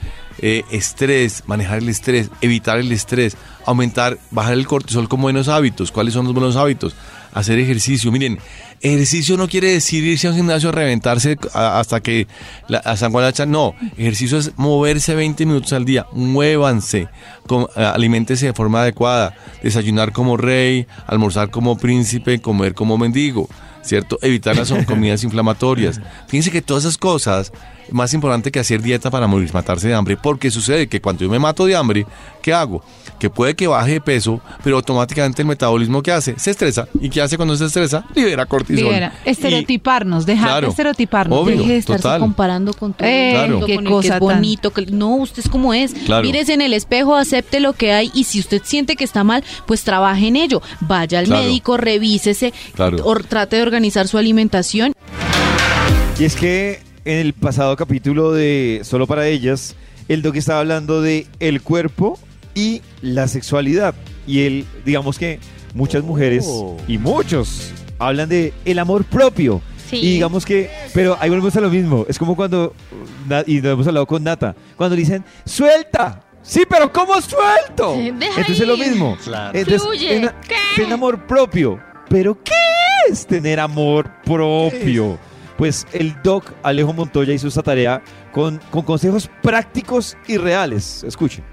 eh, estrés, manejar el estrés, evitar el estrés, aumentar, bajar el cortisol con buenos hábitos. ¿Cuáles son los buenos hábitos? Hacer ejercicio. Miren, ejercicio no quiere decir irse a un gimnasio a reventarse hasta que la, a San Juan la No, ejercicio es moverse 20 minutos al día. Muévanse, com- eh, aliméntese de forma adecuada. Desayunar como rey, almorzar como príncipe, comer como mendigo. ¿Cierto? Evitar las comidas inflamatorias. Fíjense que todas esas cosas, más importante que hacer dieta para morir, matarse de hambre, porque sucede que cuando yo me mato de hambre, ¿qué hago? Que puede que baje de peso, pero automáticamente el metabolismo ¿qué hace? Se estresa. ¿Y qué hace cuando se estresa? Libera cortisol. Libera. Estereotiparnos, dejar Claro. de estereotiparnos. Obvio. Deje de estarse total. comparando con todo Eh, el Claro. mundo, qué con el que cosa es tan- bonito. que- no, usted es como es. Claro. Mírese en el espejo, acepte lo que hay y si usted siente que está mal, pues trabaje en ello. Vaya al Claro. médico, revísese, Claro. or- trate de organizar su alimentación. Y es que en el pasado capítulo de Solo para ellas, el doc estaba hablando de el cuerpo y la sexualidad. Y él, digamos que muchas mujeres Oh. y muchos hablan de el amor propio. Sí. Y digamos que, pero ahí volvemos a lo mismo. Es como cuando, y lo hemos hablado con Nata, cuando dicen, suelta. Sí, pero ¿cómo suelto? Deja Entonces es lo ir. mismo. Claro. Entonces, Fluye. en- ¿Qué? ten amor propio. ¿Pero qué es tener amor propio? Pues el doc Alejo Montoya hizo esta tarea con, con consejos prácticos y reales. Escuchen.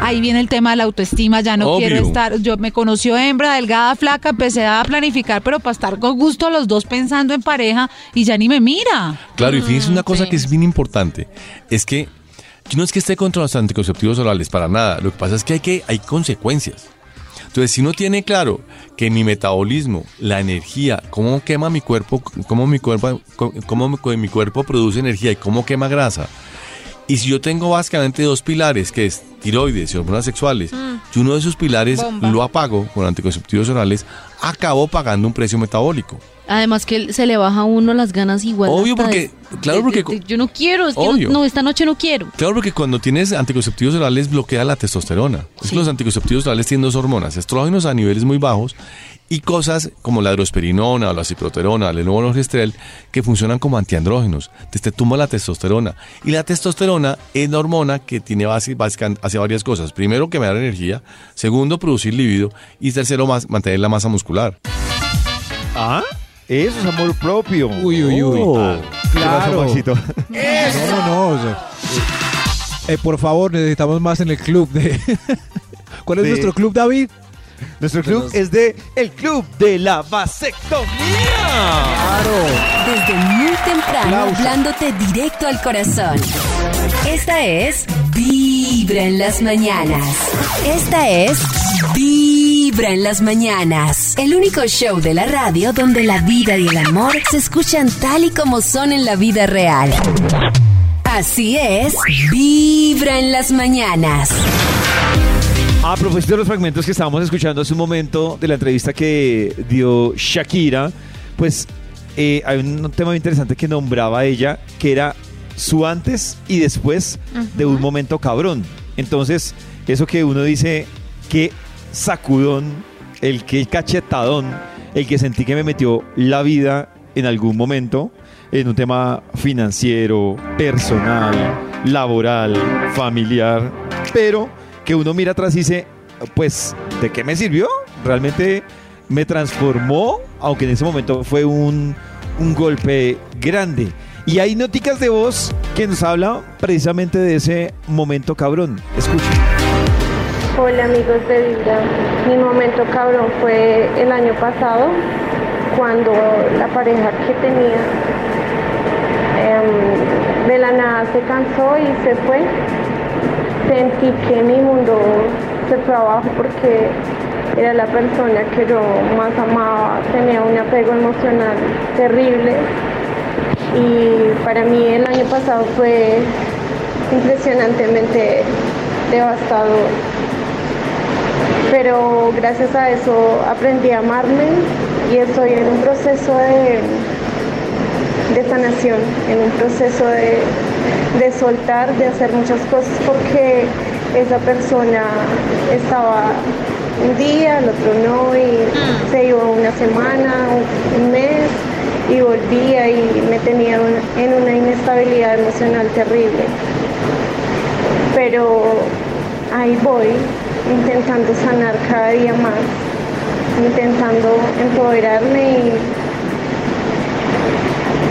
Ahí viene el tema de la autoestima, ya no Obvio. quiero estar, yo me conoció hembra, delgada, flaca, empecé a planificar, pero para estar con gusto los dos pensando en pareja y ya ni me mira. Claro, y fíjense una cosa sí. que es bien importante, es que yo no es que esté contra los anticonceptivos orales, para nada, lo que pasa es que hay, que, hay consecuencias. Entonces, si uno tiene claro que mi metabolismo, la energía, cómo quema mi cuerpo, cómo mi cuerpo, cómo mi cuerpo produce energía y cómo quema grasa, y si yo tengo básicamente dos pilares, que es tiroides y hormonas sexuales, y uno de esos pilares Bomba. lo apago con anticonceptivos orales, acabo pagando un precio metabólico. Además que se le baja a uno las ganas igual. Obvio, porque- claro, porque- de- de- yo no quiero, es que no- Obvio. no, esta noche no quiero. Claro, porque cuando tienes anticonceptivos orales bloquea la testosterona. Es que los anticonceptivos orales tienen dos hormonas, estrógenos a niveles muy bajos y cosas como la drosperinona o la ciproterona, el levonorgestrel, que funcionan como antiandrógenos. Te, tumba la testosterona. Y la testosterona es la hormona que tiene base, hace varias cosas. Primero, que me da energía. Segundo, producir libido. Y tercero, más, mantener la masa muscular. ¿Ah? Eso es amor propio. Uy, uy, uy. Oh. ¿Qué pasó, Claro. Maxito? No, no, no. o sea, eh, eh, por favor, necesitamos más en el club de. ¿Cuál es De- nuestro club, David? Nuestro club es de el club de la vasectomía. Desde muy temprano, hablándote directo al corazón. Esta es Vibra en las mañanas. Esta es Vibra en las mañanas. El único show de la radio donde la vida y el amor se escuchan tal y como son en la vida real. Así es, Vibra en las mañanas. A propósito de los fragmentos que estábamos escuchando hace un momento de la entrevista que dio Shakira, pues eh, hay un tema muy interesante que nombraba ella, que era su antes y después de un momento cabrón. Entonces, eso que uno dice, qué sacudón, el que cachetadón, el que sentí que me metió la vida en algún momento, en un tema financiero, personal, laboral, familiar, pero que uno mira atrás y dice, pues, ¿de qué me sirvió? Realmente me transformó, aunque en ese momento fue un, un golpe grande. Y hay noticas de voz que nos hablan precisamente de ese momento cabrón. Escuchen. Hola amigos de Vibra, mi momento cabrón fue el año pasado cuando la pareja que tenía em, de la nada se cansó y se fue. Sentí que mi mundo se fue porque era la persona que yo más amaba, tenía un apego emocional terrible. Y para mí el año pasado fue impresionantemente devastador. Pero gracias a eso aprendí a amarme y estoy en un proceso de, de sanación, en un proceso de, de soltar, de hacer muchas cosas porque esa persona estaba un día, el otro no, y se iba una semana, un, mes y volvía y me tenía en una inestabilidad emocional terrible. Pero ahí voy, intentando sanar cada día más, intentando empoderarme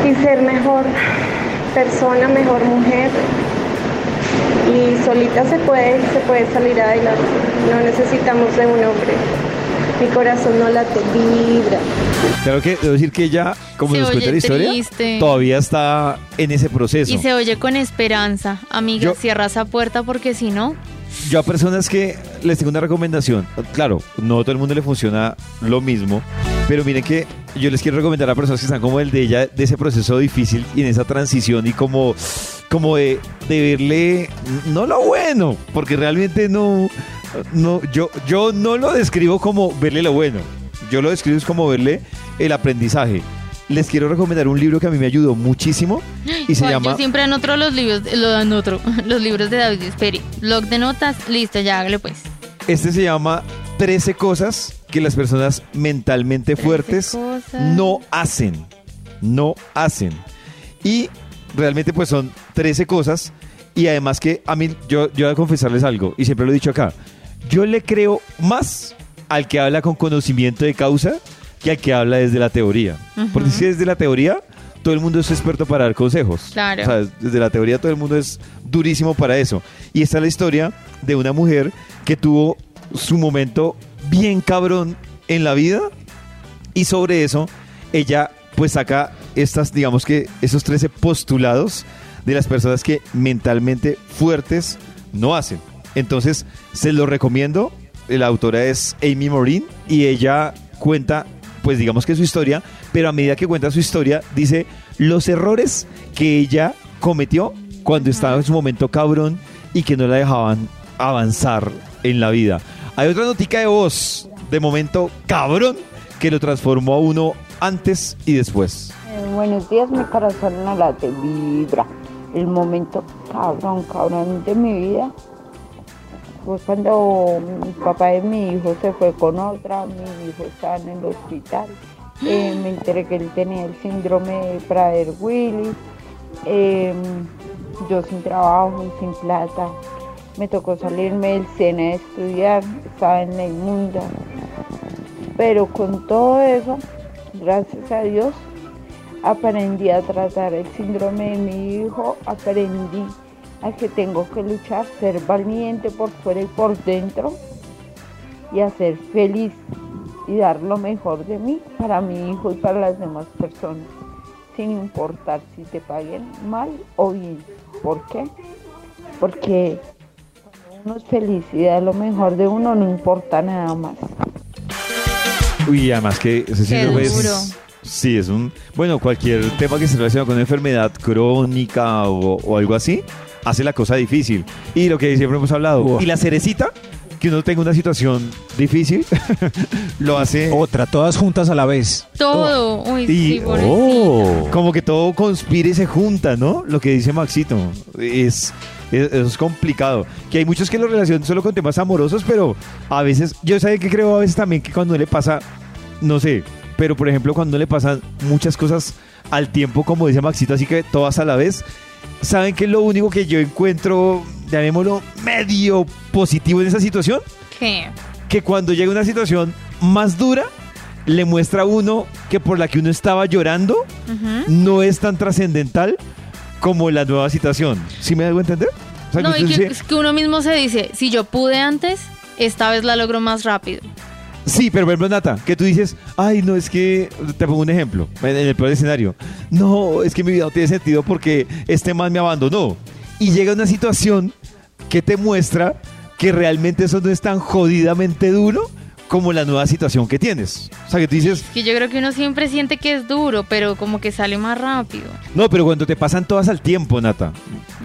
y, y ser mejor persona, mejor mujer. Y solita se puede, se puede salir adelante. No necesitamos de un hombre. Mi corazón no late, vibra. Claro que debo decir que ella, como Se nos cuenta la historia, triste. todavía está en ese proceso. Y se oye con esperanza. Amiga, Yo- cierra esa puerta porque si no, Yo a personas que les tengo una recomendación. Claro, no a todo el mundo le funciona lo mismo, pero miren que yo les quiero recomendar a personas que están como el de ella, de ese proceso difícil y en esa transición y como, como de, de verle, no lo bueno, porque realmente no, no yo, yo no lo describo como verle lo bueno. Yo lo describo es como verle el aprendizaje. Les quiero recomendar un libro que a mí me ayudó muchísimo y se Juan, llama... yo siempre anoto los libros, lo los libros de David Esperi. Blog de notas, listo, ya hágale pues. Este se llama 13 cosas que las personas mentalmente fuertes cosas. no hacen. No hacen. Y realmente pues son 13 cosas. Y además que a mí, yo, yo voy a confesarles algo, y siempre lo he dicho acá, yo le creo más al que habla con conocimiento de causa que al que habla desde la teoría. Porque si desde la teoría, todo el mundo es experto para dar consejos. Claro. O sea, desde la teoría todo el mundo es durísimo para eso. Y esta es la historia de una mujer que tuvo su momento bien cabrón en la vida y sobre eso ella pues saca estas, digamos que esos 13 postulados de las personas que mentalmente fuertes no hacen. Entonces, se lo recomiendo. La autora es Amy Morin y ella cuenta, pues digamos que su historia, pero a medida que cuenta su historia, dice los errores que ella cometió cuando estaba en su momento cabrón y que no la dejaban avanzar en la vida. Hay otra notica de voz de momento cabrón que lo transformó a uno antes y después. Eh, buenos días, mi corazón no late, vibra. El momento cabrón, cabrón de mi vida fue cuando mi papá de mi hijo se fue con otra, mi hijo estaba en el hospital. Eh, me enteré que él tenía el síndrome de Prader-Willi. Eh, yo sin trabajo y sin plata. Me tocó salirme del SENA de estudiar, estaba en la inmunda. Pero con todo eso, gracias a Dios, aprendí a tratar el síndrome de mi hijo, aprendí a que tengo que luchar, ser valiente por fuera y por dentro y a ser feliz y dar lo mejor de mí para mi hijo y para las demás personas, sin importar si te paguen mal o bien. ¿Por qué? Porque cuando uno es feliz y da lo mejor de uno, no importa nada más. Uy, además que es-. Sí, es un. Bueno, cualquier tema que se relaciona con una enfermedad crónica o, o algo así, hace la cosa difícil. Y lo que siempre hemos hablado. Y la cerecita, que uno tenga una situación difícil, lo hace. Otra, todas juntas a la vez. Todo. Uy, Y sí, pobrecito. como que todo conspira y se junta, ¿no? Lo que dice Maxito. Es, es- eso es complicado. Que hay muchos que lo relacionan solo con temas amorosos, pero a veces, yo sé que creo a veces también que cuando le pasa, no sé, pero por ejemplo cuando le pasan muchas cosas al tiempo, como dice Maxito, así que todas a la vez, ¿saben qué es lo único que yo encuentro, llamémoslo, medio positivo en esa situación? ¿Qué? que cuando llega una situación más dura, le muestra a uno que por la que uno estaba llorando no es tan trascendental como la nueva situación. ¿Sí me hago entender? O sea, No, que y dice, que uno mismo se dice, si yo pude antes, esta vez la logro más rápido. sí, pero por ejemplo, Nata, que tú dices, ay, no, es que, te pongo un ejemplo, en en el peor escenario, no, es que mi vida no tiene sentido porque este man me abandonó. Y llega una situación que te muestra que realmente eso no es tan jodidamente duro como la nueva situación que tienes. O sea, que tú dices, Que yo creo que uno siempre siente que es duro, pero como que sale más rápido. No, pero cuando te pasan todas al tiempo, Nata.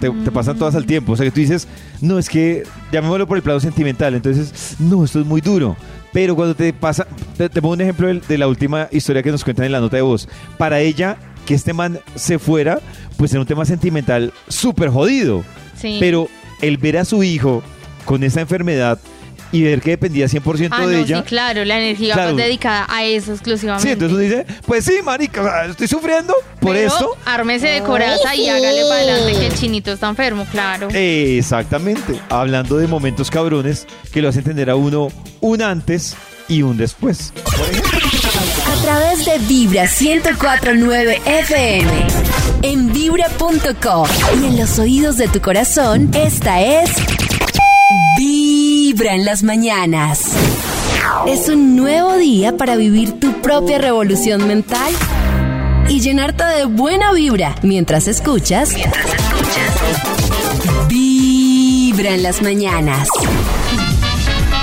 Te, te pasan todas al tiempo. O sea, que tú dices, no, es que llamémoslo por el plano sentimental. Entonces, no, esto es muy duro. Pero cuando te pasa, te, te pongo un ejemplo del- de, la última historia que nos cuentan en la nota de voz. Para ella, que este man se fuera, pues era un tema sentimental súper jodido. Sí. Pero el ver a su hijo con esa enfermedad y ver que dependía 100% Ah, de no, ella. sí, claro, la energía Claro. dedicada a eso exclusivamente. Sí, entonces uno dice, pues sí, marica, estoy sufriendo por Pero esto. ármese de coraza y hágale para adelante que el chinito está enfermo, claro. Exactamente. Hablando de momentos cabrones que lo hacen tener a uno un antes y un después. A través de Vibra 1049 FM. En vibra.com. Y en los oídos de tu corazón, esta es. Vibra en las mañanas. Es un nuevo día para vivir tu propia revolución mental y llenarte de buena vibra mientras escuchas. Vibra en las mañanas.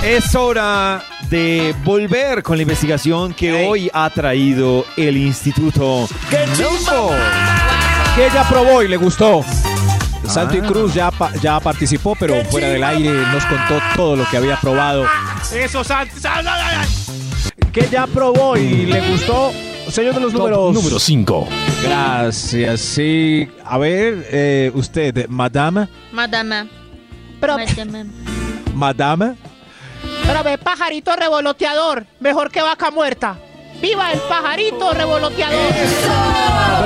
Es hora de volver con la investigación que hoy ha traído el Instituto Numbo. Que ella probó y le gustó. Santo y Cruz ya, ya participó, pero fuera del aire nos contó todo lo que había probado. Eso, Santi. Que ya probó y le gustó. Señor de los números. Número 5. Gracias, sí. A ver, eh, usted, madame, Madama. Pero, Madama. madame. Pero ve, pajarito revoloteador. Mejor que vaca muerta. ¡Viva el pajarito revoloteador!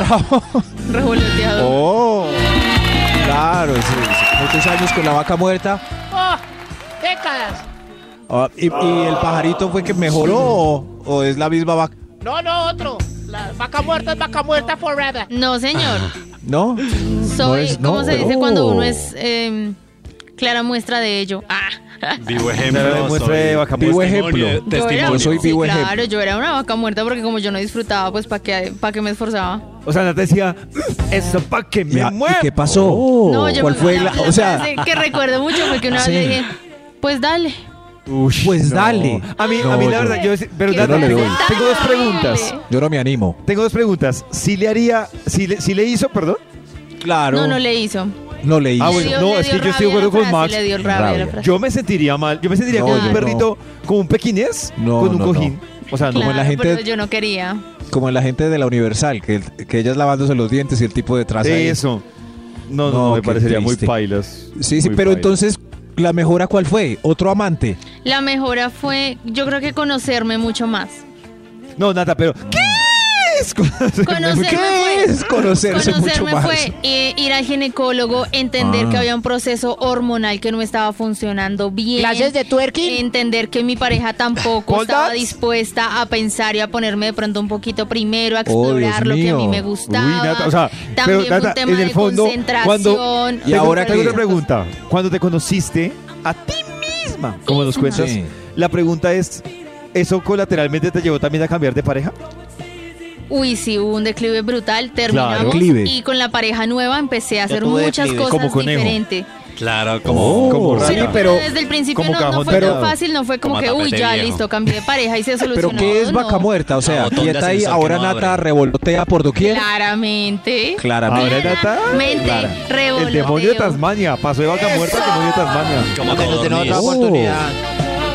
Bravo. Revoloteado. Oh, claro, sí, sí. muchos años con la vaca muerta. ¡Oh! ¡Décadas! Ah, y, y el pajarito fue que mejoró o, o es la misma vaca? No, no, otro. La vaca muerta es vaca muerta forever. No, señor. ¿No? Soy, es- no, ¿cómo se pero- dice cuando uno es eh, clara muestra de ello? Ah. Vivo Claro, ejemplo. muestra soy de vaca Vivo ejemplo. Yo era- Testimonio. Yo soy sí, vivo claro, ejemplo. yo era una vaca muerta porque como yo no disfrutaba, pues ¿para qué, pa' qué me esforzaba? O sea, Nata decía, eso para que ¿Y, me a- y mueva. qué pasó? no, yo ¿Cuál me- fue la, o sea, que recuerdo mucho fue que una vez le dije, pues dale. Pues no. dale. A mí, a No, mí la yo- verdad, yo, pero Qué Nata, no le tengo, tengo dos preguntas. yo no me animo. Tengo dos preguntas. Si le haría, si le, si le hizo, perdón. Claro. No, no le hizo. No leí. Ah, Le bueno, dio- no, le es dio que yo estoy de rabia acuerdo la con frase, Max. Le dio rabia Rabia. la frase. Yo me sentiría mal. Yo me sentiría No, como yo un no. perrito, como un pequinés, No, con un no, no. cojín. O sea, no. como la gente- pero yo no quería. Como la gente de la Universal, que, que ellas lavándose los dientes y el tipo detrás ahí. Eso. No, no, No, no, me qué parecería triste. muy pailas. Sí, sí, Muy pero pailas. entonces, ¿la mejora cuál fue? ¿Otro amante? La mejora fue, yo creo que conocerme mucho más. No, Nata, pero. ¿Qué es? Conocerme ¿Qué fue, es conocerse, mucho más? fue eh, ir al ginecólogo, entender Ah. que había un proceso hormonal que no estaba funcionando bien. Clases de twerking. Entender que mi pareja tampoco ¿Pole estaba dispuesta a pensar y a ponerme de pronto un poquito primero, a Oh, explorar lo que a mí me gustaba. Uy, Nata, o sea, También pero, fue Nata, un tema en el de fondo, concentración. cuando- Y Tengo- ahora tengo otra pregunta. Cuando te conociste a ti misma. como nos cuentas. Sí. La pregunta es, ¿eso colateralmente te llevó también a cambiar de pareja? Uy, sí, hubo un declive brutal, terminamos Claro. Declive. y con la pareja nueva empecé a hacer tuve muchas declive. cosas conejo. diferentes. Claro, como, como Sí, rata. pero desde el principio como no, no cajón fue tan fácil, no fue como, Como que, uy, tapete ya viejo. listo, cambié de pareja y se solucionó. Pero ¿qué es no. vaca muerta? O sea, botón de quieta ahí, ascensor ahora no Nata abre. revolotea por doquier. Claramente. Claramente. Ahora Nata. Mente, Clara. revoloteo. El demonio de Tasmania. Pasó de vaca muerta al demonio de Tasmania. Como Que nos den otra codorniz. oportunidad.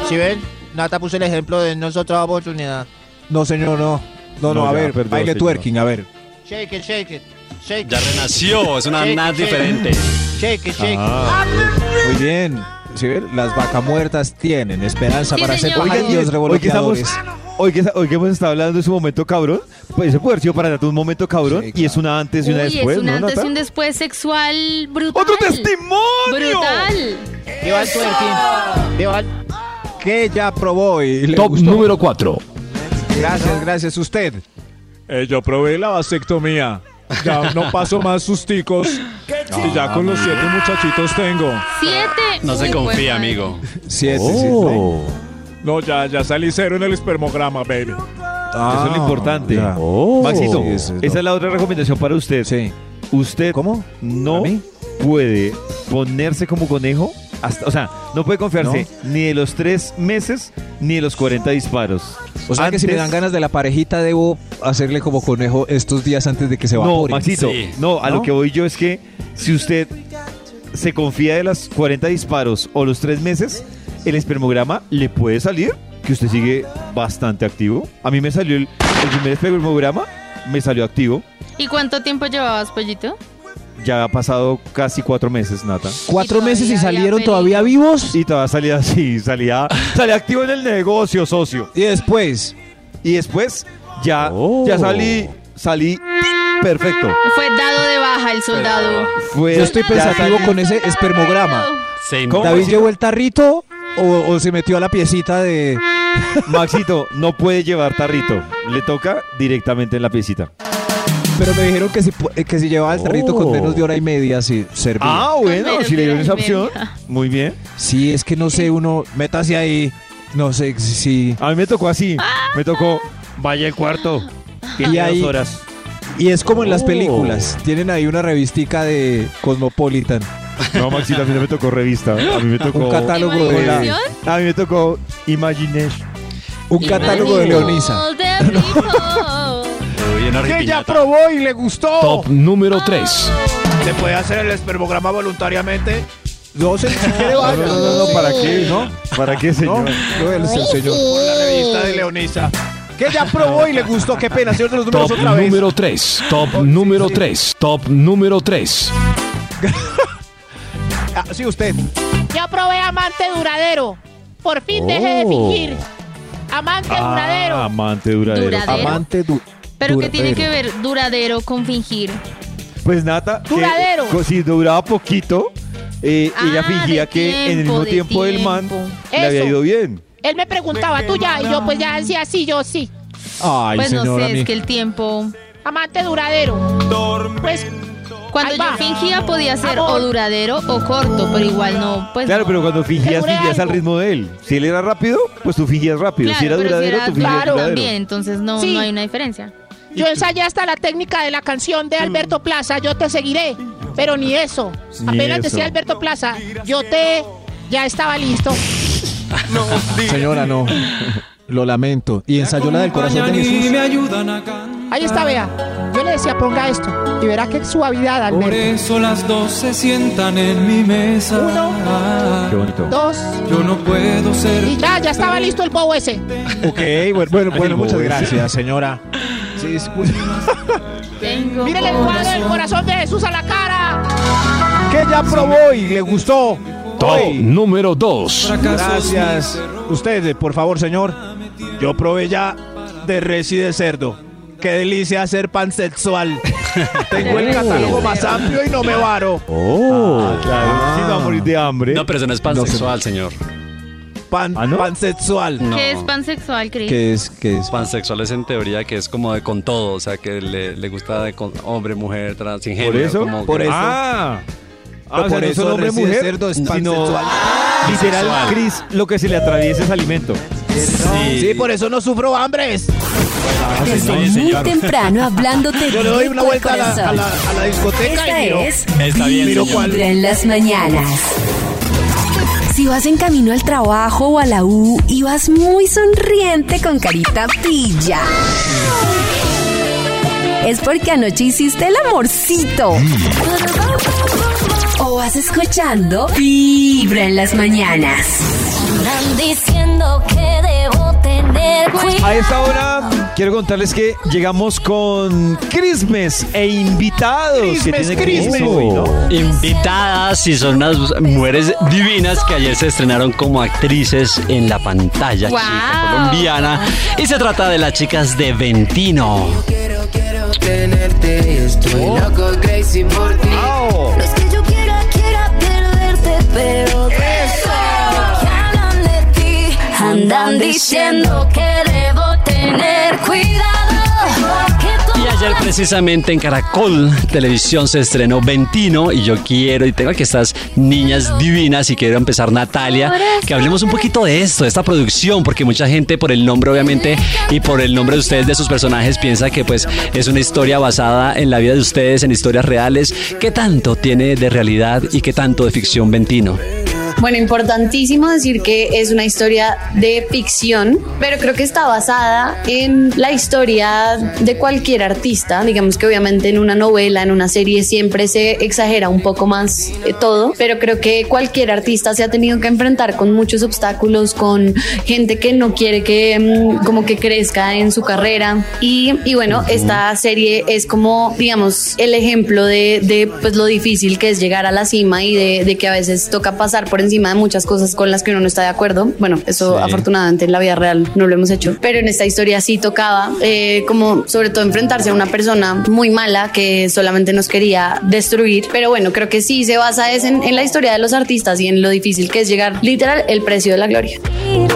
Si ven, Nata puso el ejemplo de nosotros oportunidad. No, señor, no. No, no, No, a ya, ver, perdón, baile señor. twerking, a ver. Shake it, shake it. Shake Ya it. renació, es una Sí, sí. diferente. Shake it, shake it. Ah. Muy bien. ¿Sí ven? Las vacas muertas tienen esperanza Sí, para ser señor. pajarillos hoy que hoy que, hoy que hemos estado hablando de su momento cabrón, pues ese puede haber sido para Nata un momento cabrón Sí, y es una antes y una Uy, después, es un ¿no, antes Nata? y un después sexual brutal. ¡Otro testimonio! Brutal. Twerking. ¿Qué ya probó y le Top gustó? número 4. Gracias, gracias. ¿Usted? Eh, yo probé la vasectomía. Ya no paso más susticos. Y ya con los siete muchachitos tengo. Siete. No se confía, amigo. Siete, Oh. No, ya, ya salí cero en el espermograma, baby. Eso es lo importante. ya. Maxito, Sí, eso es esa es la otra recomendación para usted. Sí. Usted ¿Cómo? no puede ponerse como conejo, hasta, o sea, no puede confiarse ni de los tres meses ni de los 40 disparos. O sea que si me dan ganas de la parejita, debo hacerle como conejo estos días antes de que se No, evapore. Maxito, Sí. no, a ¿No? lo que voy yo es que si usted se confía de las 40 disparos o los tres meses, el espermograma le puede salir que usted sigue bastante activo. A mí me salió el, el primer espermograma, me salió activo. ¿Y cuánto tiempo llevabas, pollito? Ya ha pasado casi cuatro meses, Nata. Cuatro meses y salieron todavía vivos. Y todavía salía así, salía, salía activo en el negocio, socio. Y después, Y después ya, Oh. ya salí, salí perfecto. Fue dado de baja el soldado. Fue, yo estoy ya pensativo salí- con ese espermograma. Se ¿Cómo? ¿David llevó el tarrito o, o se metió a la piecita de... Maxito, no puede llevar tarrito. Le toca directamente en la piecita. Pero me dijeron que si, eh, que si llevaba el tarrito con menos de hora y media, sí, servía. Ah, bueno, si le dieron esa opción, media. muy bien. Sí, es que no sé, uno, métase ahí, no sé si... si- A mí me tocó así. Me tocó, vaya el cuarto. Y ahí- dos horas. Y es como en las Oh. películas, tienen ahí una revistica de Cosmopolitan. No, Maxito, a mí no me tocó revista. A mí me tocó. Un catálogo de... ¿Imaginación? A mí me tocó Imagination. Un catálogo de Leonisa. Que ya probó y le gustó. Top número 3. ¿Se puede hacer el espermograma voluntariamente? No sé si quiere No, vaya. no, no, no, ¿para qué? ¿No? ¿Para qué, señor? no, él es el señor. Por la revista de Leonisa. Que ya probó y le gustó. Qué pena, señor de los números Top otra vez. número 3. Top número 3. Top número 3. Ah, sí, usted. Yo probé amante duradero. Por fin dejé de Oh. fingir. Amante Ah, duradero. amante duradero. Duradero. Amante du- Pero ¿qué tiene que ver duradero con fingir? Pues Nata, que- Duradero. co- si duraba poquito, eh, Ah, ella fingía de que en el tiempo, mismo de tiempo del man tiempo. le había Eso. ido bien. Él me preguntaba, tú ya, y yo pues ya decía sí, yo sí. Ay, pues no señora, sé, mi- es que el tiempo... Amante duradero. Pues Cuando Ahí yo va. fingía podía ser Amor. o duradero o corto, pero igual no, pues Claro, no. pero cuando fingías, dure fingías al algo. ritmo de él. Si él era rápido, pues tú fingías rápido. Claro, si era pero duradero, si tú fingías claro, duradero. también, entonces no, Sí. no hay una diferencia. Yo ensayé hasta la técnica de la canción de Alberto Plaza, yo te seguiré. Pero ni eso. Ni Apenas eso. decía Alberto Plaza, yo te... Ya estaba listo. Señora, no. Lo lamento. Y ensayó la del corazón de Jesús. Ahí está, vea. Yo le decía, ponga esto. Y verá qué suavidad, Alberto. eso las dos se sientan en mi mesa. Qué bonito. Dos. Yo no puedo ser. Y ya, ya estaba listo el bobo ese. Ok, bueno, bueno, bueno, muchas gracias, señora. Sí, escu- Tengo Mírele el cuadro del corazón de Jesús a la cara. que ya probó y le gustó. Top Hoy. número 2. Gracias. Usted, eh, por favor, señor. Yo probé ya de res y de cerdo. Qué delicia hacer pansexual. Tengo el catálogo más amplio y no me varo. Oh, claro. Sí, no va a morir de hambre. No, pero eso no es pansexual, señor. Pan, ¿Ah, no? Pansexual. No. ¿Qué es pansexual, Cris? ¿Qué es? ¿Qué es? Pansexual es en teoría que es como de con todo, o sea, que le, le gusta de con hombre, mujer, transgénero. ¿Por eso? como Por eso. Ah. Ah, o sea, por no eso solo hombre mujer, cerdo es sino pansexual. literal, Bisexual. Cris, lo que se le atraviesa es alimento. Sí, por eso no sufro hambres. Desde muy temprano hablándote Yo le doy una vuelta a la, a la- a la discoteca Esta y miro. es Está bien, Miro señor. cuál. En las mañanas. Si vas en camino al trabajo o a la U y vas muy sonriente con carita pilla. Es porque anoche hiciste el amorcito. O vas escuchando Vibra en las mañanas. Diciendo que debo tener A esta hora quiero contarles que llegamos con Christmas e invitados. que Christmas, tiene Cris Christmas. hoy, ¿no? Invitadas y son unas mujeres divinas que ayer se estrenaron como actrices en la pantalla Wow. chica colombiana. Y se trata de las chicas de Ventino. tenerte. Estoy loco, crazy por ti. No es que yo quiera, quiera perderte, pero Andan diciendo que debo tener cuidado. Y ayer precisamente en Caracol Televisión se estrenó Ventino y yo quiero y tengo aquí estas niñas divinas y quiero empezar Natalia, que hablemos un poquito de esto, de esta producción, porque mucha gente por el nombre obviamente y por el nombre de ustedes, de sus personajes, piensa que pues es una historia basada en la vida de ustedes, en historias reales. ¿Qué tanto tiene de realidad y qué tanto de ficción Ventino? Bueno, importantísimo decir que es una historia de ficción, pero creo que está basada en la historia de cualquier artista. Digamos que obviamente en una novela, en una serie siempre se exagera un poco más eh, todo, pero creo que cualquier artista se ha tenido que enfrentar con muchos obstáculos, con gente que no quiere que mm, como que crezca en su carrera. Y, y bueno, esta serie es como, digamos, el ejemplo de, de, pues lo difícil que es llegar a la cima y de, de que a veces toca pasar por encima de muchas cosas con las que uno no está de acuerdo. Bueno, eso Sí. afortunadamente en la vida real no lo hemos hecho, pero en esta historia sí tocaba eh, como sobre todo enfrentarse a una persona muy mala que solamente nos quería destruir. Pero bueno, creo que sí se basa es en, en la historia de los artistas y en lo difícil que es llegar literal el precio de la gloria.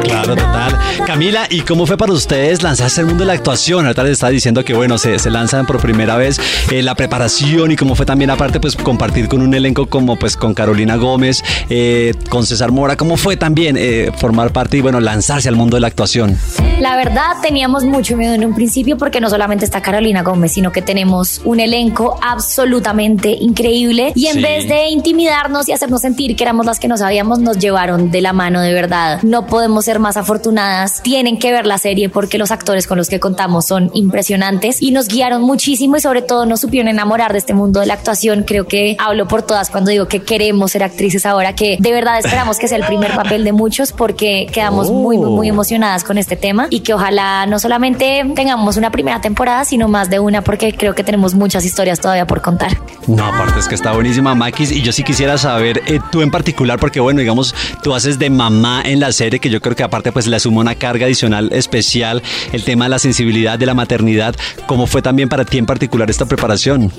Claro, total. Camila, ¿y cómo fue para ustedes lanzarse al mundo de la actuación? Ahorita les estaba diciendo que, bueno, se, se lanzan por primera vez eh, la preparación y cómo fue también, aparte, pues compartir con un elenco como, pues, con Carolina Gómez, eh, con César Mora. ¿Cómo fue también eh, formar parte y, bueno, lanzarse al mundo de la actuación? La verdad, teníamos mucho miedo en un principio porque no solamente está Carolina Gómez, sino que tenemos un elenco absolutamente increíble y en Sí. vez de intimidarnos y hacernos sentir que éramos las que no sabíamos, nos llevaron de la mano de verdad. No podemos ser más afortunadas. Tienen que ver la serie porque los actores con los que contamos son impresionantes y nos guiaron muchísimo y sobre todo nos supieron enamorar de este mundo de la actuación. Creo que hablo por todas cuando digo que queremos ser actrices ahora, que de verdad esperamos que sea el primer papel de muchos porque quedamos muy, muy, muy emocionadas con este tema y que ojalá no solamente tengamos una primera temporada, sino más de una porque creo que tenemos muchas historias todavía por contar. No, aparte es que está buenísima, Maquis. Y yo sí quisiera saber, eh, tú en particular, porque bueno, digamos, tú haces de mamá en la serie, que yo creo que aparte pues le suma una carga adicional especial, el tema de la sensibilidad de la maternidad. ¿Cómo fue también para ti en particular esta preparación?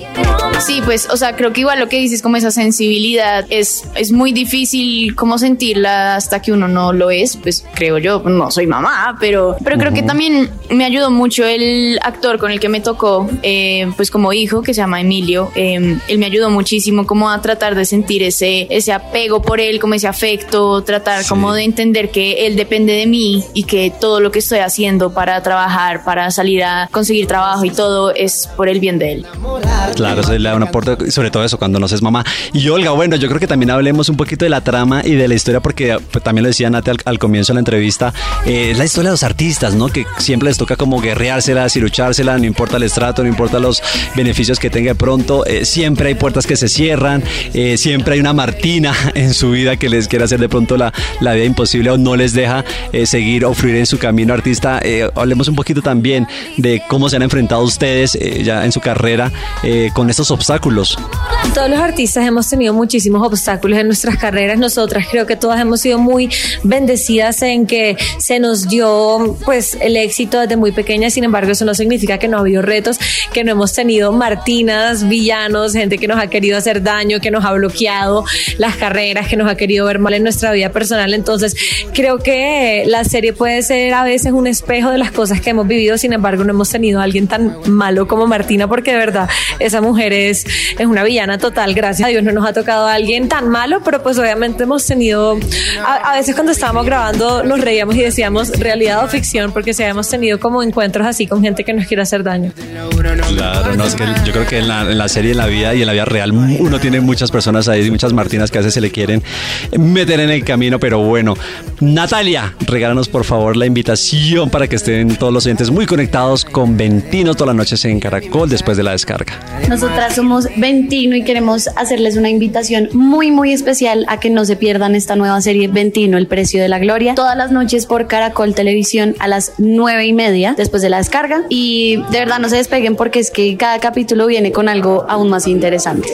Sí, pues, o sea, creo que igual lo que dices, como esa sensibilidad, es, es muy difícil como sentirla hasta que uno no lo es, pues creo yo, no soy mamá, pero, pero creo que Ujú. también me ayudó mucho el actor con el que me tocó, eh, pues como hijo, que se llama Emilio, eh, él me ayudó muchísimo como a tratar de sentir ese, ese apego por él, como ese afecto, tratar como de entender que él depende de mí y que todo lo que estoy haciendo para trabajar, para salir a conseguir trabajo y todo es por el bien de él. Claro, eso le da un aporte, sobre todo eso, cuando no seas mamá. Y Olga, bueno, yo creo que también hablemos un poquito de la trama y de la historia, porque pues, también lo decía Nate al, comienzo de la entrevista, eh, es la historia de los artistas, ¿no? Que siempre les toca como guerreárselas y luchársela, no importa el estrato, no importa los beneficios que tenga de pronto, eh, siempre hay puertas que se cierran, eh, siempre hay una Martina en su vida que les quiere hacer de pronto la, la vida imposible o no les deja seguir o fluir en su camino artista. Hablemos un poquito también de cómo se han enfrentado ustedes ya en su carrera con estos obstáculos. Todos los artistas hemos tenido muchísimos obstáculos en nuestras carreras. Nosotras creo que todas hemos sido muy bendecidas en que se nos dio pues el éxito desde muy pequeña. Sin embargo, eso no significa que no ha habido retos, que no hemos tenido martinas, villanos, gente que nos ha querido hacer daño, que nos ha bloqueado las carreras, que nos ha querido ver mal en nuestra vida personal. Entonces, creo que la serie puede ser a veces un espejo de las cosas que hemos vivido, sin embargo no hemos tenido a alguien tan malo como Martina, porque de verdad esa mujer es, es una villana total, gracias a Dios no nos ha tocado a alguien tan malo, pero pues obviamente hemos tenido, a, a veces cuando estábamos grabando nos reíamos y decíamos realidad o ficción, porque si habíamos tenido como encuentros así con gente que nos quiere hacer daño. Claro, no, es que yo creo que en la, en la serie, en la vida y en la vida real, uno tiene muchas personas ahí, muchas Martinas que a veces se le quieren meter en el camino, pero bueno. Natalia, regálanos por favor la invitación para que estén todos los oyentes muy conectados con Ventino todas las noches en Caracol después de la descarga. Nosotras somos Ventino y queremos hacerles una invitación muy, muy especial a que no se pierdan esta nueva serie Ventino, El Precio de la Gloria, todas las noches por Caracol Televisión a las nueve y media después de la descarga. Y de verdad no se despeguen porque es que cada capítulo viene con algo aún más interesante.